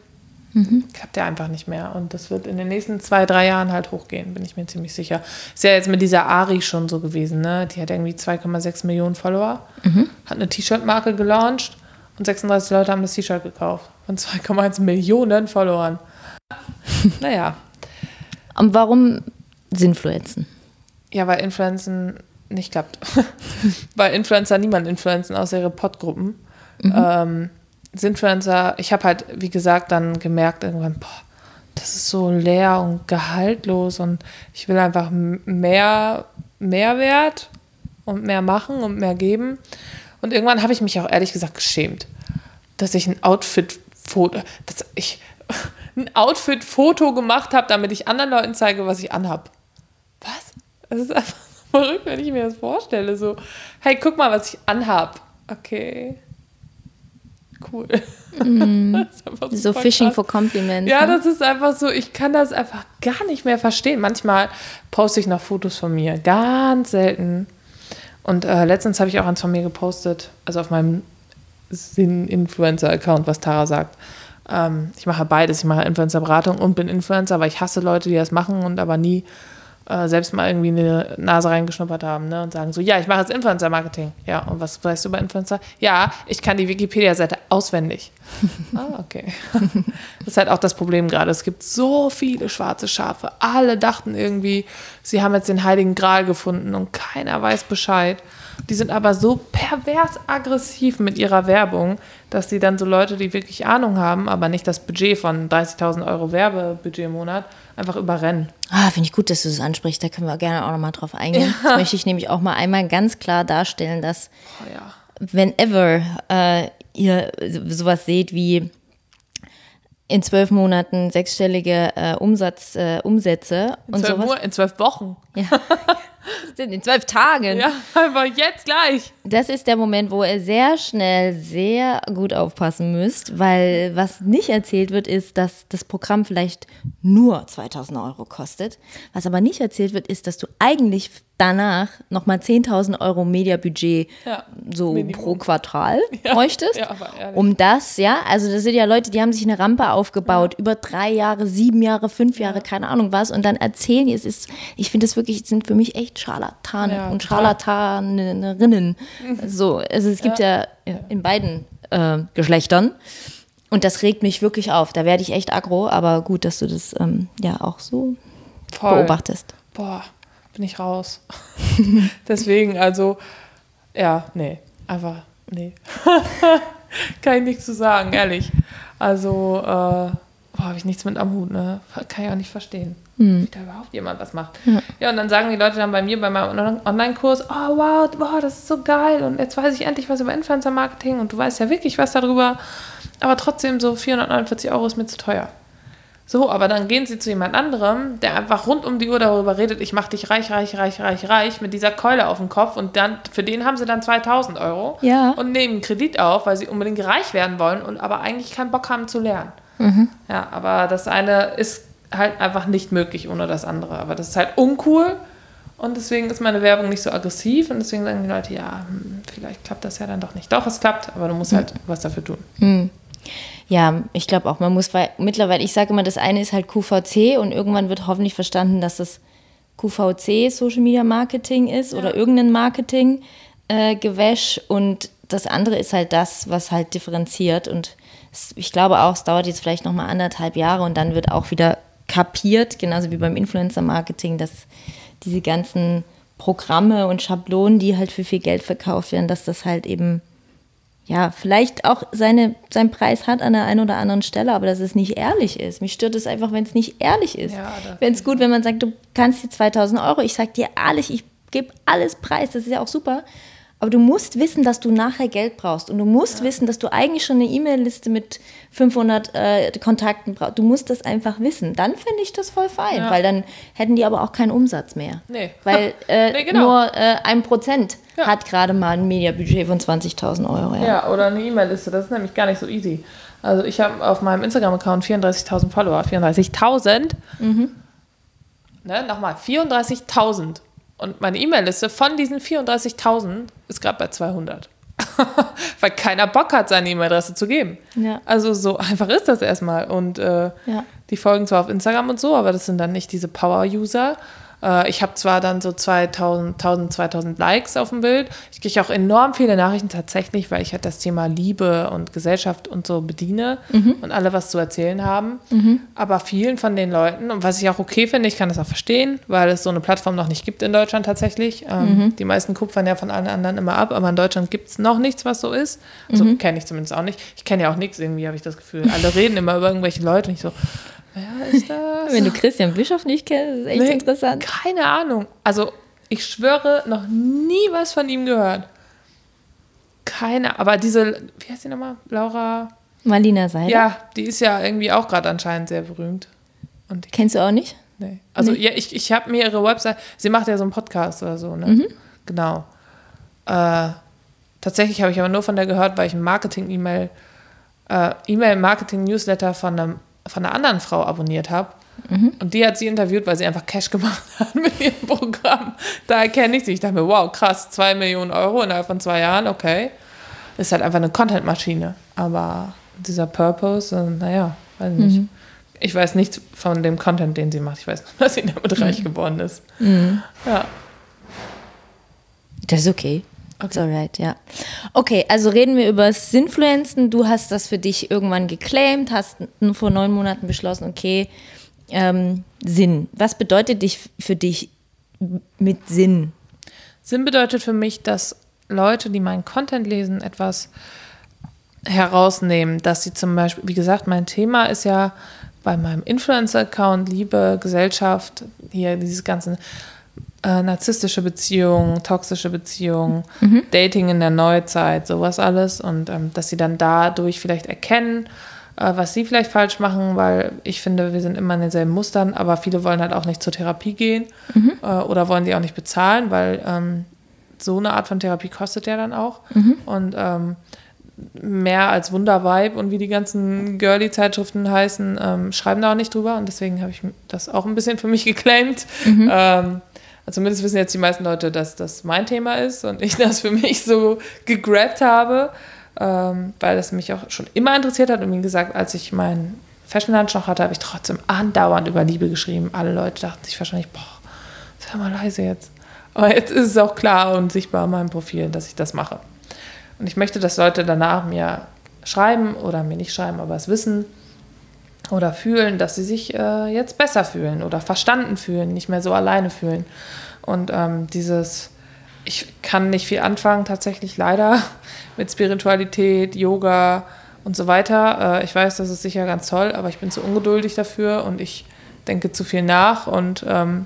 Mhm. Klappt ja einfach nicht mehr. Und das wird in den nächsten zwei, drei Jahren halt hochgehen, bin ich mir ziemlich sicher. Ist ja jetzt mit dieser Ari schon so gewesen, ne? Die hat irgendwie 2,6 Millionen Follower, mhm. hat eine T-Shirt-Marke gelauncht und 36 Leute haben das T-Shirt gekauft. Von 2,1 Millionen Followern. naja. Und warum Sinfluenzen? Ja, weil Influenzen nicht klappt. weil Influencer niemand influenzen außer ihre Podgruppen. Mhm. Ähm, Influencer, ich habe halt, wie gesagt, dann gemerkt irgendwann, boah, das ist so leer und gehaltlos und ich will einfach mehr Mehrwert und mehr machen und mehr geben. Und irgendwann habe ich mich auch ehrlich gesagt geschämt, dass ich ein Outfit-Foto, dass ich ein Outfit-Foto gemacht habe, damit ich anderen Leuten zeige, was ich anhab. Was? Das ist einfach verrückt, wenn ich mir das vorstelle. So, hey, guck mal, was ich anhab. Okay cool. Mm. so, so Fishing krass. for Compliments. Ja, ne? das ist einfach so, ich kann das einfach gar nicht mehr verstehen. Manchmal poste ich noch Fotos von mir, ganz selten. Und äh, letztens habe ich auch eins von mir gepostet, also auf meinem Influencer-Account, was Tara sagt. Ähm, ich mache beides. Ich mache Influencer-Beratung und bin Influencer, aber ich hasse Leute, die das machen und aber nie äh, selbst mal irgendwie eine Nase reingeschnuppert haben ne, und sagen so, ja, ich mache jetzt Influencer-Marketing. Ja, und was weißt du über Influencer? Ja, ich kann die Wikipedia-Seite auswendig. ah, okay. das ist halt auch das Problem gerade. Es gibt so viele schwarze Schafe. Alle dachten irgendwie, sie haben jetzt den Heiligen Gral gefunden und keiner weiß Bescheid. Die sind aber so pervers aggressiv mit ihrer Werbung, dass sie dann so Leute, die wirklich Ahnung haben, aber nicht das Budget von 30.000 Euro Werbebudget im Monat, einfach überrennen. Ah, finde ich gut, dass du das ansprichst. Da können wir gerne auch nochmal drauf eingehen. Ja. Das möchte ich nämlich auch mal einmal ganz klar darstellen, dass oh, ja. whenever äh, ihr sowas seht wie in zwölf Monaten sechsstellige äh, Umsatz, äh, Umsätze in und zwölf sowas. in zwölf Wochen. Ja. In zwölf Tagen. Ja, aber jetzt gleich. Das ist der Moment, wo ihr sehr schnell, sehr gut aufpassen müsst, weil was nicht erzählt wird, ist, dass das Programm vielleicht nur 2000 Euro kostet. Was aber nicht erzählt wird, ist, dass du eigentlich danach nochmal 10.000 Euro Mediabudget Ja, so Minimum. pro Quartal Ja, bräuchtest. ja, um das, ja, also das sind ja Leute, die haben sich eine Rampe aufgebaut, über drei Jahre, sieben Jahre, fünf Jahre, keine Ahnung was, und dann erzählen die, es ist, ich finde das wirklich, sind für mich echt Scharlatane Ja, und. Scharlatanerinnen. So, also es gibt ja, in beiden äh, Geschlechtern. Und das regt mich wirklich auf. Da werde ich echt aggro, aber gut, dass du das ähm, ja auch so Voll. beobachtest. Boah, bin ich raus. Deswegen, also, ja, nee, einfach, nee. Kann ich nichts zu sagen, ehrlich. Also, äh, boah, habe ich nichts mit am Hut, ne? Kann ich auch nicht verstehen, wie da überhaupt jemand was macht. Ja. und dann sagen die Leute dann bei mir, bei meinem On- Online-Kurs, oh wow, wow, das ist so geil und jetzt weiß ich endlich was über Influencer-Marketing und du weißt ja wirklich was darüber, aber trotzdem so 449 Euro ist mir zu teuer. So, aber dann gehen sie zu jemand anderem, der einfach rund um die Uhr darüber redet, ich mach dich reich, reich, reich, reich, reich, mit dieser Keule auf dem Kopf und dann, für den haben sie dann 2000 Euro Ja. und nehmen einen Kredit auf, weil sie unbedingt reich werden wollen und aber eigentlich keinen Bock haben zu lernen. Ja, aber das eine ist halt einfach nicht möglich ohne das andere. Aber das ist halt uncool und deswegen ist meine Werbung nicht so aggressiv und deswegen sagen die Leute, ja, hm, vielleicht klappt das ja dann doch nicht. Doch, es klappt, aber du musst halt was dafür tun. Ja, ich glaube auch, man muss, weil mittlerweile, ich sage immer, das eine ist halt QVC und irgendwann wird hoffentlich verstanden, dass das QVC Social Media Marketing ist oder irgendein Marketing äh, Gewäsch und das andere ist halt das, was halt differenziert und ich glaube auch, es dauert jetzt vielleicht noch mal anderthalb Jahre und dann wird auch wieder kapiert, genauso wie beim Influencer Marketing, dass diese ganzen Programme und Schablonen, die halt für viel Geld verkauft werden, dass das halt eben ja, vielleicht auch seine, seinen Preis hat an der einen oder anderen Stelle, aber dass es nicht ehrlich ist. Mich stört es einfach, wenn es nicht ehrlich ist. Ja, wenn es gut, wenn man sagt, du kannst dir 2000 Euro, ich sag dir ehrlich, ich gebe alles preis, das ist ja auch super. Aber du musst wissen, dass du nachher Geld brauchst. Und du musst wissen, dass du eigentlich schon eine E-Mail-Liste mit 500 äh, Kontakten brauchst. Du musst das einfach wissen. Dann fände ich das voll fein, Ja. weil dann hätten die aber auch keinen Umsatz mehr. Nee. Weil äh, Nee, genau. nur äh, ein Prozent Ja. hat gerade mal ein Mediabudget von 20.000 Euro. Ja. Ja, oder eine E-Mail-Liste, das ist nämlich gar nicht so easy. Also ich habe auf meinem Instagram-Account 34.000 Follower. 34.000? Ne, nochmal, 34.000. Und meine E-Mail-Liste von diesen 34.000 ist gerade bei 200. Weil keiner Bock hat, seine E-Mail-Adresse zu geben. Ja. Also so einfach ist das erstmal. Und äh, Ja. die folgen zwar auf Instagram und so, aber das sind dann nicht diese Power-User. Äh, ich habe zwar dann so 2000, 1000, 2000 Likes auf dem Bild. Ich kriege auch enorm viele Nachrichten tatsächlich, weil ich halt das Thema Liebe und Gesellschaft und so bediene und alle was zu erzählen haben. Aber vielen von den Leuten, und was ich auch okay finde, ich kann das auch verstehen, weil es so eine Plattform noch nicht gibt in Deutschland tatsächlich. Ähm, Die meisten kupfern ja von allen anderen immer ab, aber in Deutschland gibt es noch nichts, was so ist. So kenne ich zumindest auch nicht. Ich kenne ja auch nichts irgendwie, habe ich das Gefühl. Alle reden immer über irgendwelche Leute und ich so, wer ist das? Wenn du Christian Bischof nicht kennst, ist echt Nee, interessant. Keine Ahnung. Also, ich schwöre, noch nie was von ihm gehört. Keine, aber diese, wie heißt die nochmal? Laura? Marlina Seiler. Ja, die ist ja irgendwie auch gerade anscheinend sehr berühmt. Und die, Kennst du auch nicht? nee. Also, ja, ich, ich habe mir ihre Website, sie macht ja so einen Podcast oder so, ne? Mhm. Genau. Äh, tatsächlich habe ich aber nur von der gehört, weil ich ein Marketing-E-Mail, äh, E-Mail-Marketing-Newsletter von, einem, von einer anderen Frau abonniert habe. Mhm. Und die hat sie interviewt, weil sie einfach Cash gemacht hat mit ihrem Programm. Daher kenne ich sie. Ich dachte mir, wow, krass, zwei Millionen Euro innerhalb von zwei Jahren, okay. Ist halt einfach eine Content-Maschine. Aber dieser Purpose, äh, naja, weiß ich Mhm. nicht. Ich weiß nichts von dem Content, den sie macht. Ich weiß nur, dass sie damit Mhm. reich geworden ist. Ja. Das ist okay. It's alright, ja. Okay, also reden wir über Sinfluenzen. Du hast das für dich irgendwann geclaimed, hast vor neun Monaten beschlossen, okay, ähm, Sinn. Was bedeutet dich für dich mit Sinn? Sinn bedeutet für mich, dass Leute, die meinen Content lesen, etwas herausnehmen, dass sie zum Beispiel, wie gesagt, mein Thema ist ja bei meinem Influencer-Account Liebe, Gesellschaft, hier dieses ganze äh, narzisstische Beziehungen, toxische Beziehungen, Dating in der Neuzeit, sowas alles und ähm, dass sie dann dadurch vielleicht erkennen, äh, was sie vielleicht falsch machen, weil ich finde, wir sind immer in denselben Mustern, aber viele wollen halt auch nicht zur Therapie gehen mhm. äh, oder wollen die auch nicht bezahlen, weil ähm, so eine Art von Therapie kostet ja dann auch. Mhm. Und ähm, mehr als Wundervibe und wie die ganzen Girly-Zeitschriften heißen, ähm, schreiben da auch nicht drüber. Und deswegen habe ich das auch ein bisschen für mich geclaimed. Also zumindest wissen jetzt die meisten Leute, dass das mein Thema ist und ich das für mich so gegrabt habe, ähm, weil das mich auch schon immer interessiert hat. Und wie gesagt, als ich meinen Fashion Lunch noch hatte, habe ich trotzdem andauernd über Liebe geschrieben. Alle Leute dachten sich wahrscheinlich, boah, sei mal leise jetzt. Aber jetzt ist es auch klar und sichtbar in meinem Profil, dass ich das mache. Und ich möchte, dass Leute danach mir schreiben oder mir nicht schreiben, aber es wissen oder fühlen, dass sie sich äh, jetzt besser fühlen oder verstanden fühlen, nicht mehr so alleine fühlen. Und ähm, dieses, ich kann nicht viel anfangen, tatsächlich leider mit Spiritualität, Yoga und so weiter. Äh, ich weiß, das ist sicher ganz toll, aber ich bin zu ungeduldig dafür und ich denke zu viel nach und ähm,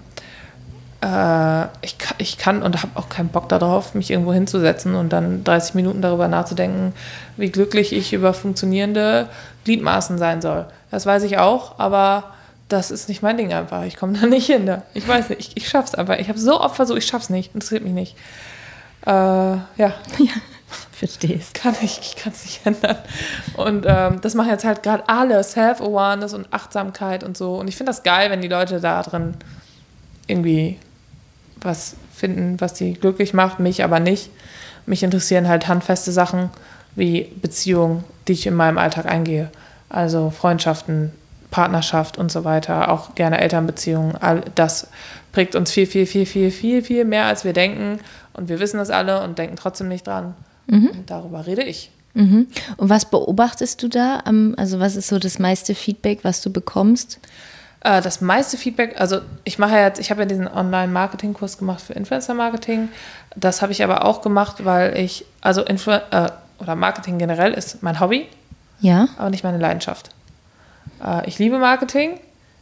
äh, ich, ich kann und habe auch keinen Bock darauf, mich irgendwo hinzusetzen und dann 30 Minuten darüber nachzudenken, wie glücklich ich über funktionierende Gliedmaßen sein soll. Das weiß ich auch, aber das ist nicht mein Ding einfach. Ich komme da nicht hin. Ne? Ich weiß nicht, ich, ich schaff's einfach. Ich habe so oft versucht, ich schaff's nicht. Interessiert mich nicht. Äh, ja. ja. Verstehst. Kann ich, ich kann es nicht ändern. Und ähm, das machen jetzt halt gerade alle, Self-Awareness und Achtsamkeit und so. Und ich finde das geil, wenn die Leute da drin irgendwie was finden, was die glücklich macht, mich aber nicht. Mich interessieren halt handfeste Sachen wie Beziehungen, die ich in meinem Alltag eingehe. Also Freundschaften, Partnerschaft und so weiter, auch gerne Elternbeziehungen. All das prägt uns viel, viel, viel, viel, viel, viel mehr, als wir denken. Und wir wissen das alle und denken trotzdem nicht dran. Mhm. Und darüber rede ich. Mhm. Und was beobachtest du da? Also was ist so das meiste Feedback, was du bekommst? Äh, das meiste Feedback, also ich mache jetzt, ich habe ja diesen Online-Marketing-Kurs gemacht für Influencer-Marketing. Das habe ich aber auch gemacht, weil ich, also Influ äh, oder Marketing generell ist mein Hobby, ja. aber nicht meine Leidenschaft. Äh, ich liebe Marketing,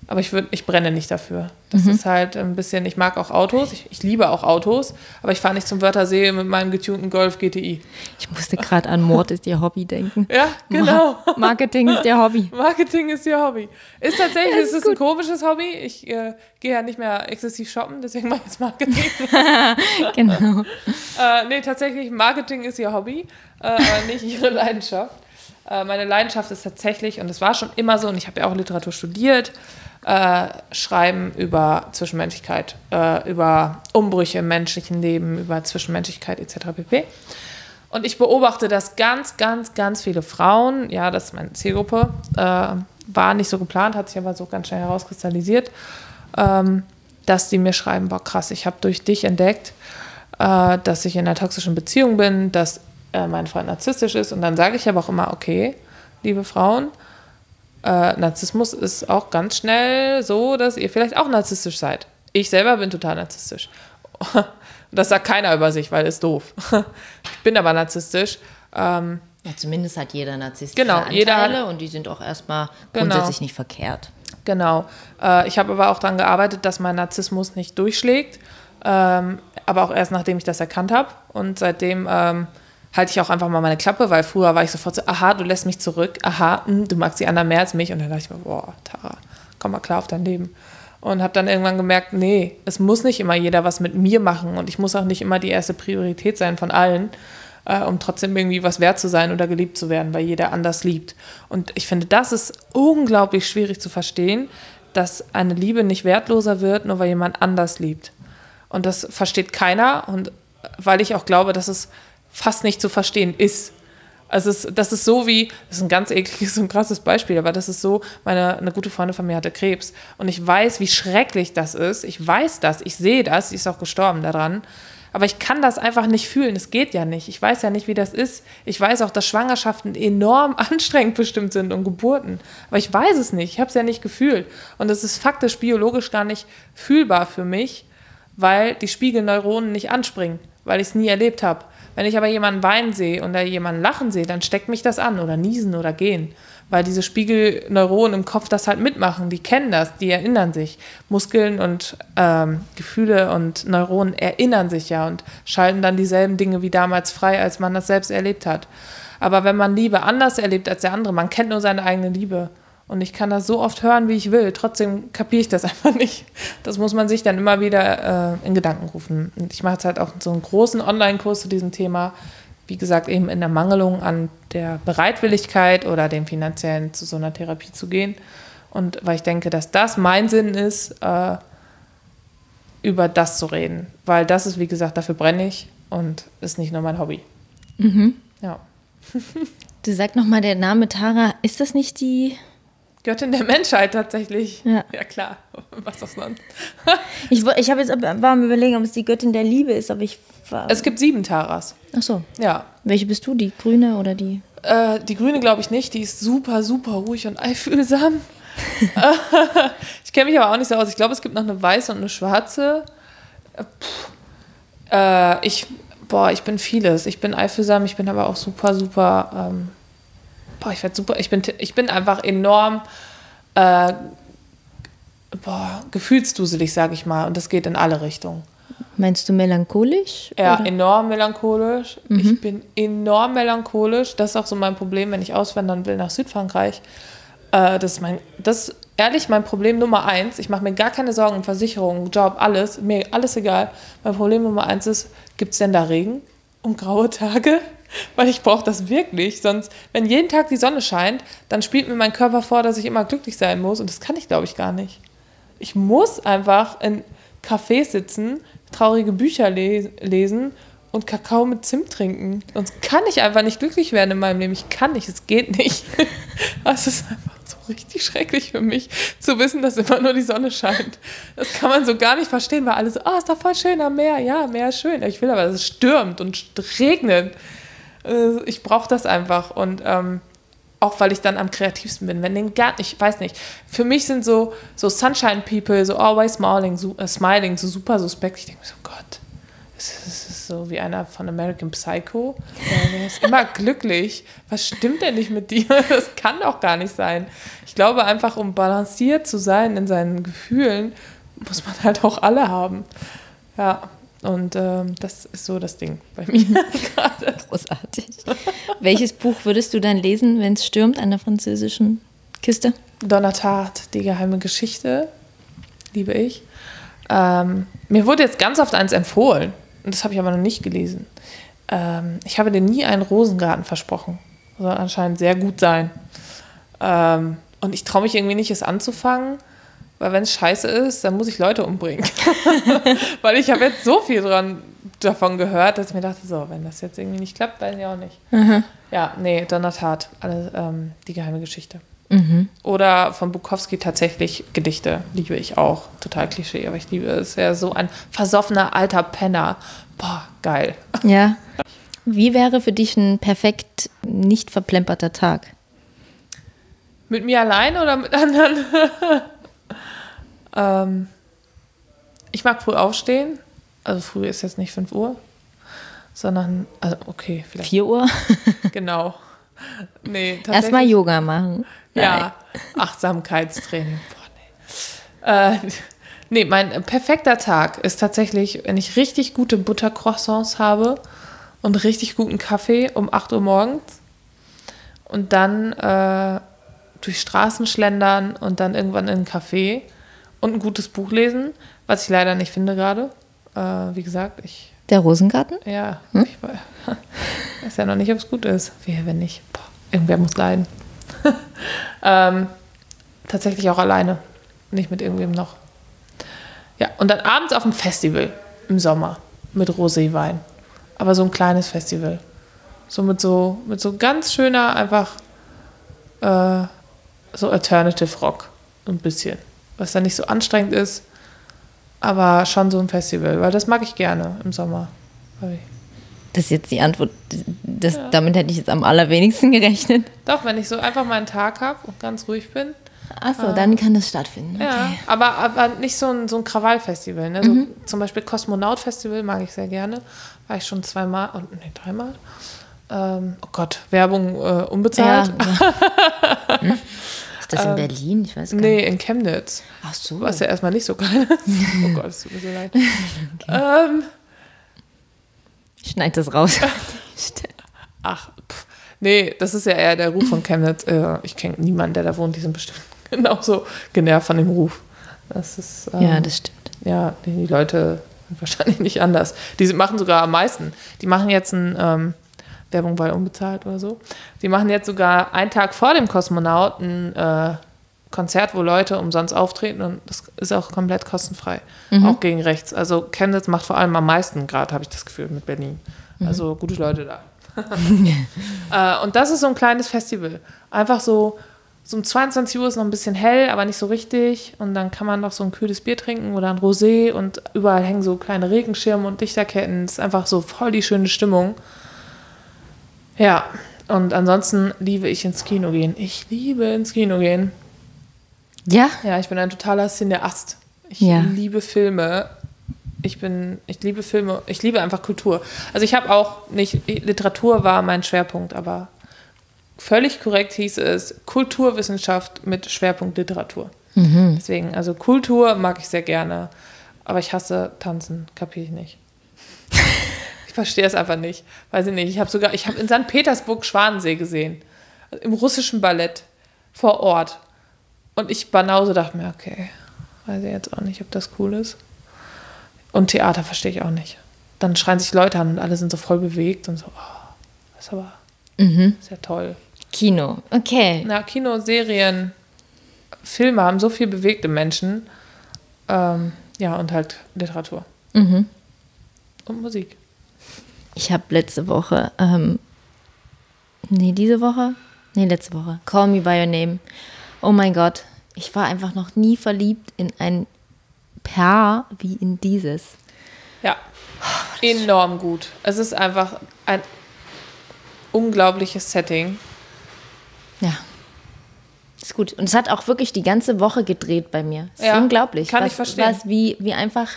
aber ich, würd, ich brenne nicht dafür. Das mhm. ist halt ein bisschen, ich mag auch Autos, ich, ich liebe auch Autos, aber ich fahre nicht zum Wörthersee mit meinem getunten Golf GTI. Ich musste gerade an Mord ist ihr Hobby denken. Ja, genau. Mar Marketing ist ihr Hobby. Marketing ist ihr Hobby. Ist tatsächlich, ja, ist es ist ein komisches Hobby. Ich äh, gehe ja nicht mehr exzessiv shoppen, deswegen mache ich jetzt Marketing. genau. äh, nee, tatsächlich, Marketing ist ihr Hobby, äh, nicht ihre Leidenschaft. Äh, meine Leidenschaft ist tatsächlich, und das war schon immer so, und ich habe ja auch Literatur studiert, äh, schreiben über Zwischenmenschlichkeit, äh, über Umbrüche im menschlichen Leben, über Zwischenmenschlichkeit etc. pp. Und ich beobachte, dass ganz, ganz, ganz viele Frauen, ja, das ist meine Zielgruppe, äh, war nicht so geplant, hat sich aber so ganz schnell herauskristallisiert, ähm, dass die mir schreiben, boah krass, ich habe durch dich entdeckt, äh, dass ich in einer toxischen Beziehung bin, dass äh, mein Freund narzisstisch ist. Und dann sage ich aber auch immer, okay, liebe Frauen, äh, Narzissmus ist auch ganz schnell so, dass ihr vielleicht auch narzisstisch seid. Ich selber bin total narzisstisch. Das sagt keiner über sich, weil ist doof. Ich bin aber narzisstisch. Ähm, ja, zumindest hat jeder narzisstische genau, Anteile jeder hat, und die sind auch erstmal genau. grundsätzlich nicht verkehrt. Genau. Äh, ich habe aber auch daran gearbeitet, dass mein Narzissmus nicht durchschlägt. Ähm, aber auch erst nachdem ich das erkannt habe. Und seitdem ähm, halte ich auch einfach mal meine Klappe, weil früher war ich sofort so, aha, du lässt mich zurück, aha, hm, du magst die anderen mehr als mich. Und dann dachte ich mir, boah, Tara, komm mal klar auf dein Leben. Und habe dann irgendwann gemerkt, nee, es muss nicht immer jeder was mit mir machen und ich muss auch nicht immer die erste Priorität sein von allen, äh, um trotzdem irgendwie was wert zu sein oder geliebt zu werden, weil jeder anders liebt. Und ich finde, das ist unglaublich schwierig zu verstehen, dass eine Liebe nicht wertloser wird, nur weil jemand anders liebt. Und das versteht keiner und weil ich auch glaube, dass es fast nicht zu verstehen ist. Also es, das ist so wie, das ist ein ganz ekliges und krasses Beispiel, aber das ist so, meine, eine gute Freundin von mir hatte Krebs und ich weiß, wie schrecklich das ist. Ich weiß das, ich sehe das, sie ist auch gestorben daran. Aber ich kann das einfach nicht fühlen. Es geht ja nicht. Ich weiß ja nicht, wie das ist. Ich weiß auch, dass Schwangerschaften enorm anstrengend bestimmt sind und Geburten. Aber ich weiß es nicht. Ich habe es ja nicht gefühlt. Und es ist faktisch biologisch gar nicht fühlbar für mich, weil die Spiegelneuronen nicht anspringen, weil ich es nie erlebt habe. Wenn ich aber jemanden weinen sehe oder jemanden lachen sehe, dann steckt mich das an oder niesen oder gehen. Weil diese Spiegelneuronen im Kopf das halt mitmachen. Die kennen das, die erinnern sich. Muskeln und ähm, Gefühle und Neuronen erinnern sich ja und schalten dann dieselben Dinge wie damals frei, als man das selbst erlebt hat. Aber wenn man Liebe anders erlebt als der andere, man kennt nur seine eigene Liebe. Und ich kann das so oft hören, wie ich will. Trotzdem kapiere ich das einfach nicht. Das muss man sich dann immer wieder äh, in Gedanken rufen. Und ich mache jetzt halt auch so einen großen Online-Kurs zu diesem Thema. Wie gesagt, eben in der Mangelung an der Bereitwilligkeit oder dem finanziellen zu so einer Therapie zu gehen. Und weil ich denke, dass das mein Sinn ist, äh, über das zu reden. Weil das ist, wie gesagt, dafür brenne ich und ist nicht nur mein Hobby. Mhm. Ja. Du sagst nochmal der Name Tara, ist das nicht die Göttin der Menschheit tatsächlich. Ja. ja klar. Was auch sonst. Ich, ich habe jetzt war am überlegen, ob es die Göttin der Liebe ist, aber ich war. Es gibt sieben Taras. Ach so. Ja. Welche bist du? Die grüne oder die? Äh, die Grüne glaube ich nicht. Die ist super, super ruhig und einfühlsam. ich kenne mich aber auch nicht so aus. Ich glaube, es gibt noch eine weiße und eine schwarze. Äh, ich, boah, ich bin vieles. Ich bin einfühlsam, ich bin aber auch super, super. Ähm, boah, ich werde super. Ich bin, ich bin einfach enorm. Äh, boah, gefühlsduselig, sage ich mal. Und das geht in alle Richtungen. Meinst du melancholisch? Ja, oder? enorm melancholisch. Ich bin enorm melancholisch. Das ist auch so mein Problem, wenn ich auswandern will nach Südfrankreich. Äh, das ist mein, das ist ehrlich mein Problem Nummer eins. Ich mache mir gar keine Sorgen um Versicherung, Job, alles. Mir alles egal. Mein Problem Nummer eins ist, gibt es denn da Regen und graue Tage? Weil ich brauche das wirklich. Sonst, wenn jeden Tag die Sonne scheint, dann spielt mir mein Körper vor, dass ich immer glücklich sein muss. Und das kann ich, glaube ich, gar nicht. Ich muss einfach in Cafés sitzen, traurige Bücher le lesen und Kakao mit Zimt trinken. Sonst kann ich einfach nicht glücklich werden in meinem Leben. Ich kann nicht, es geht nicht. Es ist einfach so richtig schrecklich für mich, zu wissen, dass immer nur die Sonne scheint. Das kann man so gar nicht verstehen, weil alle so, oh, ist doch voll schön am Meer. Ja, Meer ist schön. Ich will aber, dass es stürmt und regnet. Äh, Ich brauche das einfach. Und ähm, auch weil ich dann am kreativsten bin. Wenn den gar ich weiß nicht. Für mich sind so, so Sunshine People, so always smiling, so, äh, smiling, so super suspekt. Ich denke mir so, Gott, das ist, so wie einer von American Psycho. Der ist immer glücklich. Was stimmt denn nicht mit dir? Das kann doch gar nicht sein. Ich glaube einfach, um balanciert zu sein in seinen Gefühlen, muss man halt auch alle haben. Ja. Und ähm, das ist so das Ding bei mir gerade. Großartig. Welches Buch würdest du dann lesen, wenn es stürmt an der französischen Küste? Donnertat, die geheime Geschichte, liebe ich. Ähm, mir wurde jetzt ganz oft eins empfohlen und das habe ich aber noch nicht gelesen. Ähm, ich habe dir nie einen Rosengarten versprochen. Soll anscheinend sehr gut sein. Ähm, und ich traue mich irgendwie nicht, es anzufangen, weil wenn es scheiße ist, dann muss ich Leute umbringen. weil ich habe jetzt so viel dran, davon gehört, dass ich mir dachte, so, wenn das jetzt irgendwie nicht klappt, weiß ich auch nicht. Ja, nee, Donnertat, alle, ähm, die geheime Geschichte. Oder von Bukowski tatsächlich Gedichte, liebe ich auch. Total Klischee, aber ich liebe es. Er ist so ein versoffener alter Penner. Boah, geil. Ja. Wie wäre für dich ein perfekt nicht verplemperter Tag? Mit mir allein oder mit anderen? ähm, ich mag früh aufstehen. Also früh ist jetzt nicht 5 Uhr, sondern, also okay, vielleicht. 4 Uhr? Genau. Nee, Erstmal Yoga machen. Ja, Achtsamkeitstraining. Boah, nee. Äh, nee, mein perfekter Tag ist tatsächlich, wenn ich richtig gute Buttercroissants habe und richtig guten Kaffee um 8 Uhr morgens und dann äh, durch Straßen schlendern und dann irgendwann in einen Café und ein gutes Buch lesen, was ich leider nicht finde gerade. Äh, wie gesagt, ich, Der Rosengarten? ja, ich we- weiß ja noch nicht, ob es gut ist. Wehe, wenn nicht. Boah, irgendwer muss leiden. ähm, tatsächlich auch alleine. Nicht mit irgendwem noch. Ja, und dann abends auf dem Festival im Sommer mit Roséwein. Aber so ein kleines Festival. So mit so, mit so ganz schöner, einfach äh, so Alternative Rock. Ein bisschen. Was dann nicht so anstrengend ist, aber schon so ein Festival, weil das mag ich gerne im Sommer. Das ist jetzt die Antwort. Das, Damit hätte ich jetzt am allerwenigsten gerechnet. Doch, wenn ich so einfach meinen Tag habe und ganz ruhig bin. Achso, dann kann das stattfinden. Ja, aber, aber nicht so ein, so ein Krawallfestival. Ne? So, Zum Beispiel Kosmonaut-Festival mag ich sehr gerne. War ich schon zweimal, und nee, dreimal. Ähm, oh Gott, Werbung äh, unbezahlt. Ja. Hm? Das in Berlin? Ich weiß gar nicht. Nee, in Chemnitz. Ach so. Was ja erstmal nicht so geil ist. Oh Gott, es tut mir so leid. Ähm, Schneid das raus. ach, pff, Nee, das ist ja eher der Ruf von Chemnitz. Äh, ich kenne niemanden, der da wohnt, die sind bestimmt genauso genervt von dem Ruf. Das ist. Ähm, Ja, das stimmt. ja, die Leute sind wahrscheinlich nicht anders. Die machen sogar am meisten. Die machen jetzt ein, ähm, Werbung weil unbezahlt oder so. Die machen jetzt sogar einen Tag vor dem Kosmonaut ein äh, Konzert, wo Leute umsonst auftreten und das ist auch komplett kostenfrei. Auch gegen rechts. Also Chemnitz macht vor allem am meisten gerade, habe ich das Gefühl, mit Berlin. Also gute Leute da. äh, und das ist so ein kleines Festival. Einfach so, so um 22 Uhr ist noch ein bisschen hell, aber nicht so richtig. Und dann kann man noch so ein kühles Bier trinken oder ein Rosé und überall hängen so kleine Regenschirme und Dichterketten. Es ist einfach so voll die schöne Stimmung. Ja, und ansonsten liebe ich ins Kino gehen. Ich liebe ins Kino gehen. Ja, Ja, ich bin ein totaler Cineast. Ich Ja. liebe Filme. Ich bin, ich liebe Filme, ich liebe einfach Kultur. Also ich habe auch nicht, Literatur war mein Schwerpunkt, aber völlig korrekt hieß es Kulturwissenschaft mit Schwerpunkt Literatur. Deswegen, also Kultur mag ich sehr gerne, aber ich hasse Tanzen, kapiere ich nicht. ich verstehe es einfach nicht. Weiß ich nicht. Ich habe sogar, ich habe in St. Petersburg Schwanensee gesehen. Im russischen Ballett vor Ort. Und ich Banause dachte mir, okay, weiß ich jetzt auch nicht, ob das cool ist. Und Theater verstehe ich auch nicht. Dann schreien sich Leute an und alle sind so voll bewegt und so, oh, das ist aber sehr toll. Kino. Okay. Na, Kino, Serien, Filme haben so viel bewegte Menschen. Ähm, ja, und halt Literatur. Mhm. Und Musik. Ich habe letzte Woche, ähm, nee, diese Woche? Nee, letzte Woche. Call Me By Your Name. Oh mein Gott, ich war einfach noch nie verliebt in ein Paar wie in dieses. Ja, enorm gut. Es ist einfach ein unglaubliches Setting. Ja. Ist gut. Und es hat auch wirklich die ganze Woche gedreht bei mir. Ist Ja, unglaublich. kann was, ich verstehen. Mhm. Was, wie, wie einfach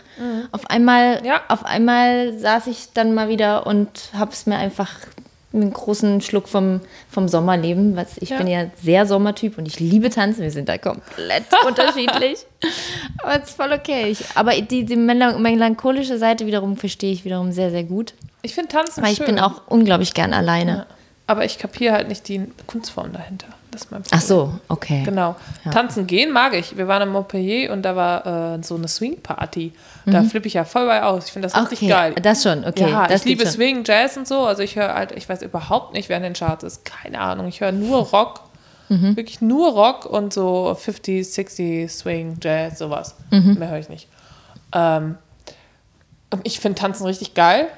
auf einmal, Ja. auf einmal saß ich dann mal wieder und habe es mir einfach einen großen Schluck vom, vom Sommerleben, was ich Ja. bin ja sehr Sommertyp und ich liebe Tanzen. Wir sind da komplett unterschiedlich. Aber es ist voll okay. Ich, aber die, die melan- melancholische Seite wiederum verstehe ich wiederum sehr, sehr gut. Ich finde Tanzen Weil ich schön. bin auch unglaublich gern alleine. Aber ich kapiere halt nicht die Kunstform dahinter. Das ist mein Ach Problem. so, okay. Genau. Ja. Tanzen gehen mag ich. Wir waren in Montpellier und da war äh, so eine Swing-Party. Da flippe ich ja voll bei aus. Ich finde das richtig Mhm. Okay, geil. das schon, okay. ja, das ich liebe schon. Swing, Jazz und so. Also ich höre halt, ich weiß überhaupt nicht, wer in den Charts ist. Keine Ahnung. Ich höre nur Rock. Mhm. Wirklich nur Rock und so 50, 60, Swing, Jazz, sowas. Mhm. Mehr höre ich nicht. Ähm, ich finde Tanzen richtig geil.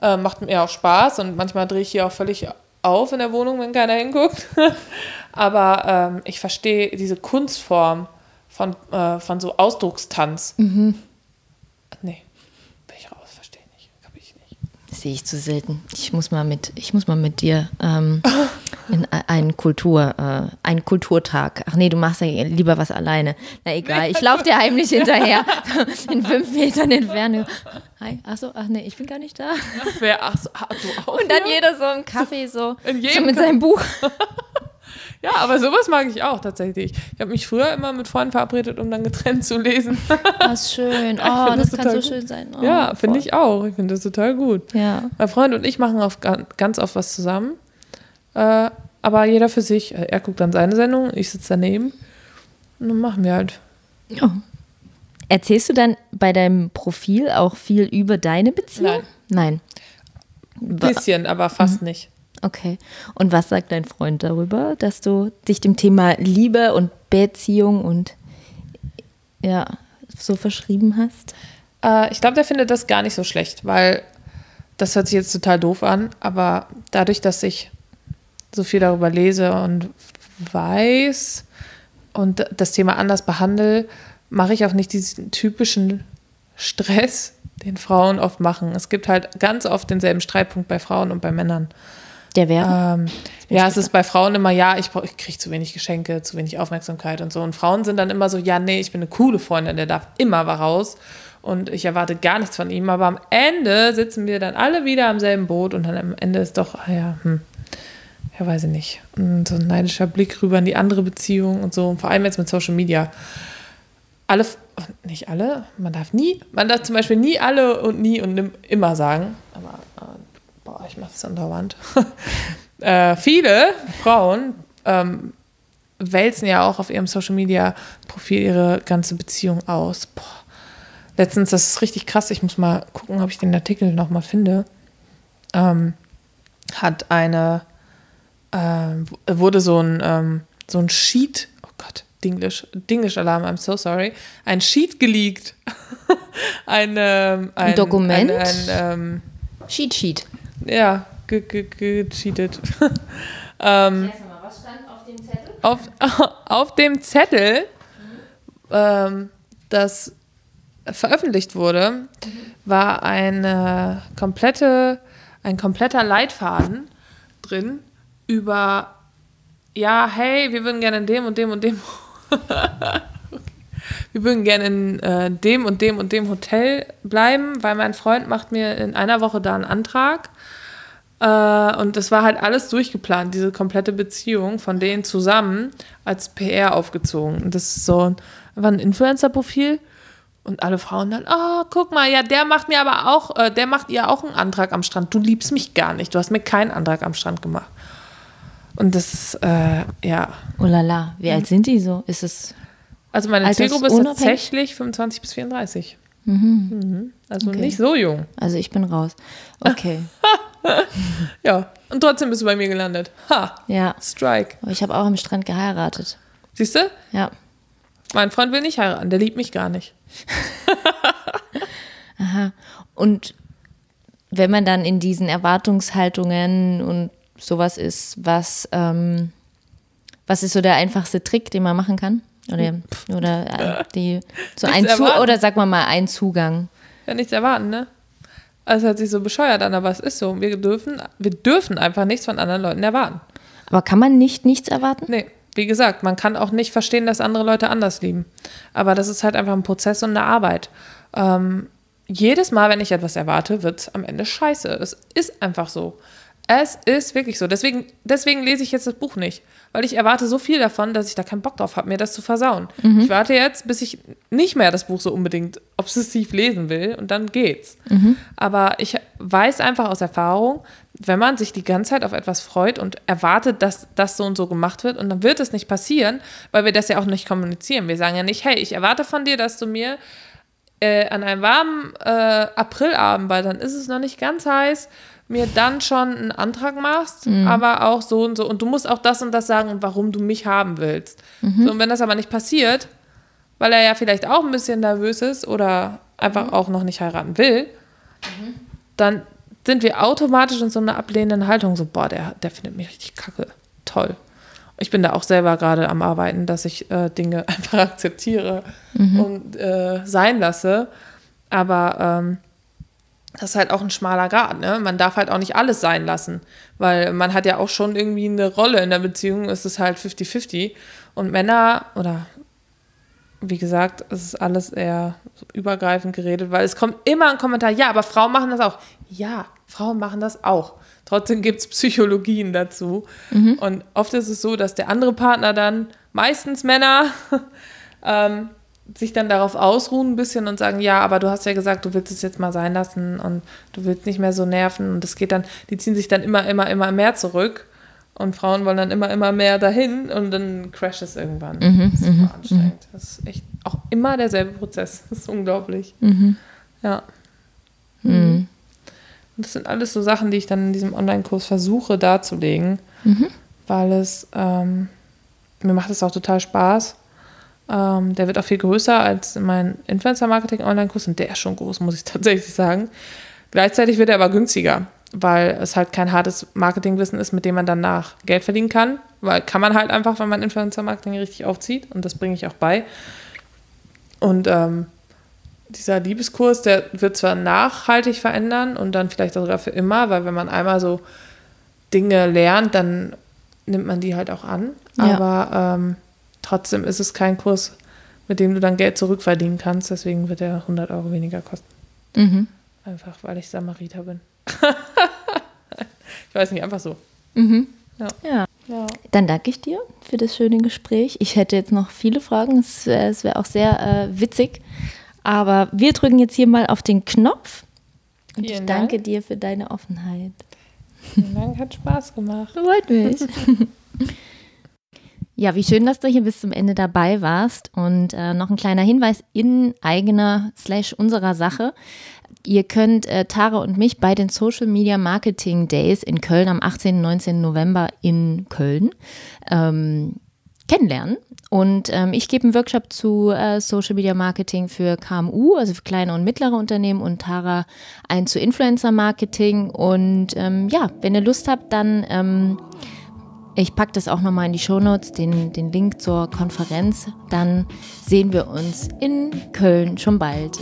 Äh, macht mir auch Spaß und manchmal drehe ich hier auch völlig auf in der Wohnung, wenn keiner hinguckt. Aber ähm, ich verstehe diese Kunstform von, äh, von so Ausdruckstanz. Mhm. Nee, bin ich raus, verstehe ich nicht, kapier ich nicht. Sehe ich zu selten. Ich muss mal mit, ich muss mal mit dir ähm, in einen Kultur, äh, einen Kulturtag. Ach nee, du machst ja lieber was alleine. Na egal, ich laufe dir heimlich hinterher. In fünf Metern Entfernung. Hi, ach so, ach nee, ich bin gar nicht da. Wer, ach so, ah, du auch? Und dann jeder so im Kaffee so, In so jedem mit seinem Buch. Ja, aber sowas mag ich auch tatsächlich. Ich habe mich früher immer mit Freunden verabredet, um dann getrennt zu lesen. Was schön. Oh, das das kann so total schön sein. Oh, ja, finde ich auch. Ich finde das total gut. Ja. Mein Freund und ich machen ga- ganz oft was zusammen. Äh, aber jeder für sich. Er guckt dann seine Sendung, ich sitze daneben. Und dann machen wir halt. Ja. Erzählst du dann bei deinem Profil auch viel über deine Beziehung? Nein. Ein bisschen, aber fast nicht. Okay. Und was sagt dein Freund darüber, dass du dich dem Thema Liebe und Beziehung und ja, so verschrieben hast? Äh, ich glaube, der findet das gar nicht so schlecht, weil das hört sich jetzt total doof an, aber dadurch, dass ich so viel darüber lese und weiß und das Thema anders behandle, mache ich auch nicht diesen typischen Stress, den Frauen oft machen. Es gibt halt ganz oft denselben Streitpunkt bei Frauen und bei Männern. Der wäre? Ähm, ja, es ist bei Frauen immer, ja, ich, brauch- ich kriege zu wenig Geschenke, zu wenig Aufmerksamkeit und so. Und Frauen sind dann immer so, ja, nee, ich bin eine coole Freundin, der darf immer mal raus. Und ich erwarte gar nichts von ihm. Aber am Ende sitzen wir dann alle wieder am selben Boot und dann am Ende ist doch, ah ja, hm, ja, weiß ich nicht. Und so ein neidischer Blick rüber in die andere Beziehung und so. Und vor allem jetzt mit Social Media. Alle, nicht alle, man darf nie, man darf zum Beispiel nie alle und nie und immer sagen. Aber boah, ich mache das andauernd. äh, viele Frauen ähm, wälzen ja auch auf ihrem Social Media Profil ihre ganze Beziehung aus. Boah. Letztens, das ist richtig krass, ich muss mal gucken, ob ich den Artikel nochmal finde. Ähm, hat eine, ähm, wurde so ein, ähm, so ein Sheet, oh Gott, Dinglish, Dinglish-Alarm, I'm so sorry, ein Sheet geleakt. ein, ähm, ein, Dokument? Ein, ein, ähm, Sheet Sheet. Ja, ge- ge- gecheatet. ähm, Was stand auf dem Zettel? auf, auf dem Zettel, ähm, das veröffentlicht wurde, war eine komplette, ein kompletter Leitfaden drin über, ja, hey, wir würden gerne in dem und dem und dem, wir würden gerne in äh, dem und dem und dem Hotel bleiben, weil mein Freund macht mir in einer Woche da einen Antrag. Äh, und das war halt alles durchgeplant, diese komplette Beziehung von denen zusammen als PR aufgezogen. Und das ist so ein, ein Influencer-Profil. Und alle Frauen dann, oh, guck mal, ja, der macht mir aber auch, äh, der macht ihr auch einen Antrag am Strand. Du liebst mich gar nicht. Du hast mir keinen Antrag am Strand gemacht. Und das, äh, ja. Oh la la, wie alt sind die so? Ist es. Also meine Alters- Zielgruppe ist tatsächlich 25 bis 34. Mhm. Also Okay. nicht so jung. Also ich bin raus. Okay. Ja. Und trotzdem bist du bei mir gelandet. Ha, ja. Strike. Aber ich habe auch am Strand geheiratet. Siehst du? Ja. Mein Freund will nicht heiraten, der liebt mich gar nicht. Und wenn man dann in diesen Erwartungshaltungen und sowas ist, was, ähm, was ist so der einfachste Trick, den man machen kann? Oder, oder äh, die so Nichts ein Zu oder sag mal mal ein Zugang. Ja, nichts erwarten, ne? Also hört sich so bescheuert an, aber es ist so. Wir dürfen, wir dürfen einfach nichts von anderen Leuten erwarten. Aber kann man nicht nichts erwarten? Nee, wie gesagt, man kann auch nicht verstehen, dass andere Leute anders lieben. Aber das ist halt einfach ein Prozess und eine Arbeit. Ähm, jedes Mal, wenn ich etwas erwarte, wird es am Ende scheiße. Es ist einfach so. Es ist wirklich so. Deswegen, deswegen lese ich jetzt das Buch nicht. Weil ich erwarte so viel davon, dass ich da keinen Bock drauf habe, mir das zu versauen. Ich warte jetzt, bis ich nicht mehr das Buch so unbedingt obsessiv lesen will und dann geht's. Aber ich weiß einfach aus Erfahrung, wenn man sich die ganze Zeit auf etwas freut und erwartet, dass das so und so gemacht wird und dann wird es nicht passieren, weil wir das ja auch nicht kommunizieren. Wir sagen ja nicht, hey, ich erwarte von dir, dass du mir äh, an einem warmen äh, Aprilabend, weil dann ist es noch nicht ganz heiß, mir dann schon einen Antrag machst, aber auch so und so. Und du musst auch das und das sagen und warum du mich haben willst. So, und wenn das aber nicht passiert, weil er ja vielleicht auch ein bisschen nervös ist oder einfach auch noch nicht heiraten will, dann sind wir automatisch in so einer ablehnenden Haltung. So, boah, der, der findet mich richtig kacke. Toll. Ich bin da auch selber gerade am Arbeiten, dass ich äh, Dinge einfach akzeptiere und äh, sein lasse. Aber ähm, das ist halt auch ein schmaler Grad, ne? Man darf halt auch nicht alles sein lassen, weil man hat ja auch schon irgendwie eine Rolle in der Beziehung, es ist halt 50-50. Und Männer, oder wie gesagt, es ist alles eher übergreifend geredet, weil es kommt immer ein Kommentar, ja, aber Frauen machen das auch. Ja, Frauen machen das auch. Trotzdem gibt es Psychologien dazu. Und oft ist es so, dass der andere Partner dann, meistens Männer, ähm, sich dann darauf ausruhen ein bisschen und sagen, ja, aber du hast ja gesagt, du willst es jetzt mal sein lassen und du willst nicht mehr so nerven und das geht dann, die ziehen sich dann immer, immer, immer mehr zurück und Frauen wollen dann immer, immer mehr dahin und dann crasht es irgendwann. das ist super anstrengend. Das ist echt auch immer derselbe Prozess. Das ist unglaublich. Ja. Und das sind alles so Sachen, die ich dann in diesem Online-Kurs versuche darzulegen, weil es, ähm, mir macht es auch total Spaß. Ähm, der wird auch viel größer als mein Influencer-Marketing-Online-Kurs und der ist schon groß, muss ich tatsächlich sagen. Gleichzeitig wird er aber günstiger, weil es halt kein hartes Marketingwissen ist, mit dem man danach Geld verdienen kann. Weil kann man halt einfach, wenn man Influencer-Marketing richtig aufzieht und das bringe ich auch bei. Und ähm, dieser Liebeskurs, der wird zwar nachhaltig verändern und dann vielleicht sogar für immer, weil wenn man einmal so Dinge lernt, dann nimmt man die halt auch an. Ja. Aber ähm, trotzdem ist es kein Kurs, mit dem du dann Geld zurückverdienen kannst. Deswegen wird er 100 Euro weniger kosten. Mhm. Einfach, weil ich Samariter bin. ich weiß nicht, einfach so. Ja. Ja. Dann danke ich dir für das schöne Gespräch. Ich hätte jetzt noch viele Fragen. Es wäre wär auch sehr äh, witzig. Aber wir drücken jetzt hier mal auf den Knopf. Und ich Vielen danke Dank. dir für deine Offenheit. Vielen Dank, hat Spaß gemacht. Freut mich. Ja, wie schön, dass du hier bis zum Ende dabei warst. Und äh, noch ein kleiner Hinweis in eigener slash unserer Sache. Ihr könnt äh, Tara und mich bei den Social Media Marketing Days in Köln am 18. und 19. November in Köln ähm, kennenlernen. Und ähm, ich gebe einen Workshop zu äh, Social Media Marketing für KMU, also für kleine und mittlere Unternehmen und Tara einen zu Influencer Marketing. Und ähm, ja, wenn ihr Lust habt, dann ähm, ich packe das auch nochmal in die Shownotes, den, den Link zur Konferenz. Dann sehen wir uns in Köln schon bald.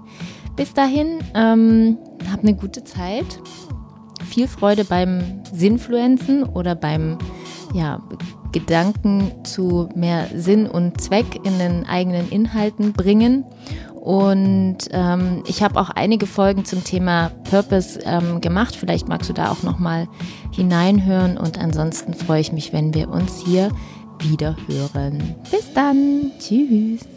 Bis dahin, ähm, habt eine gute Zeit. Viel Freude beim Sinnfluenzen oder beim ja, Gedanken zu mehr Sinn und Zweck in den eigenen Inhalten bringen. Und ähm, ich habe auch einige Folgen zum Thema Purpose ähm, gemacht. Vielleicht magst du da auch noch mal hineinhören. Und ansonsten freue ich mich, wenn wir uns hier wieder hören. Bis dann. Tschüss.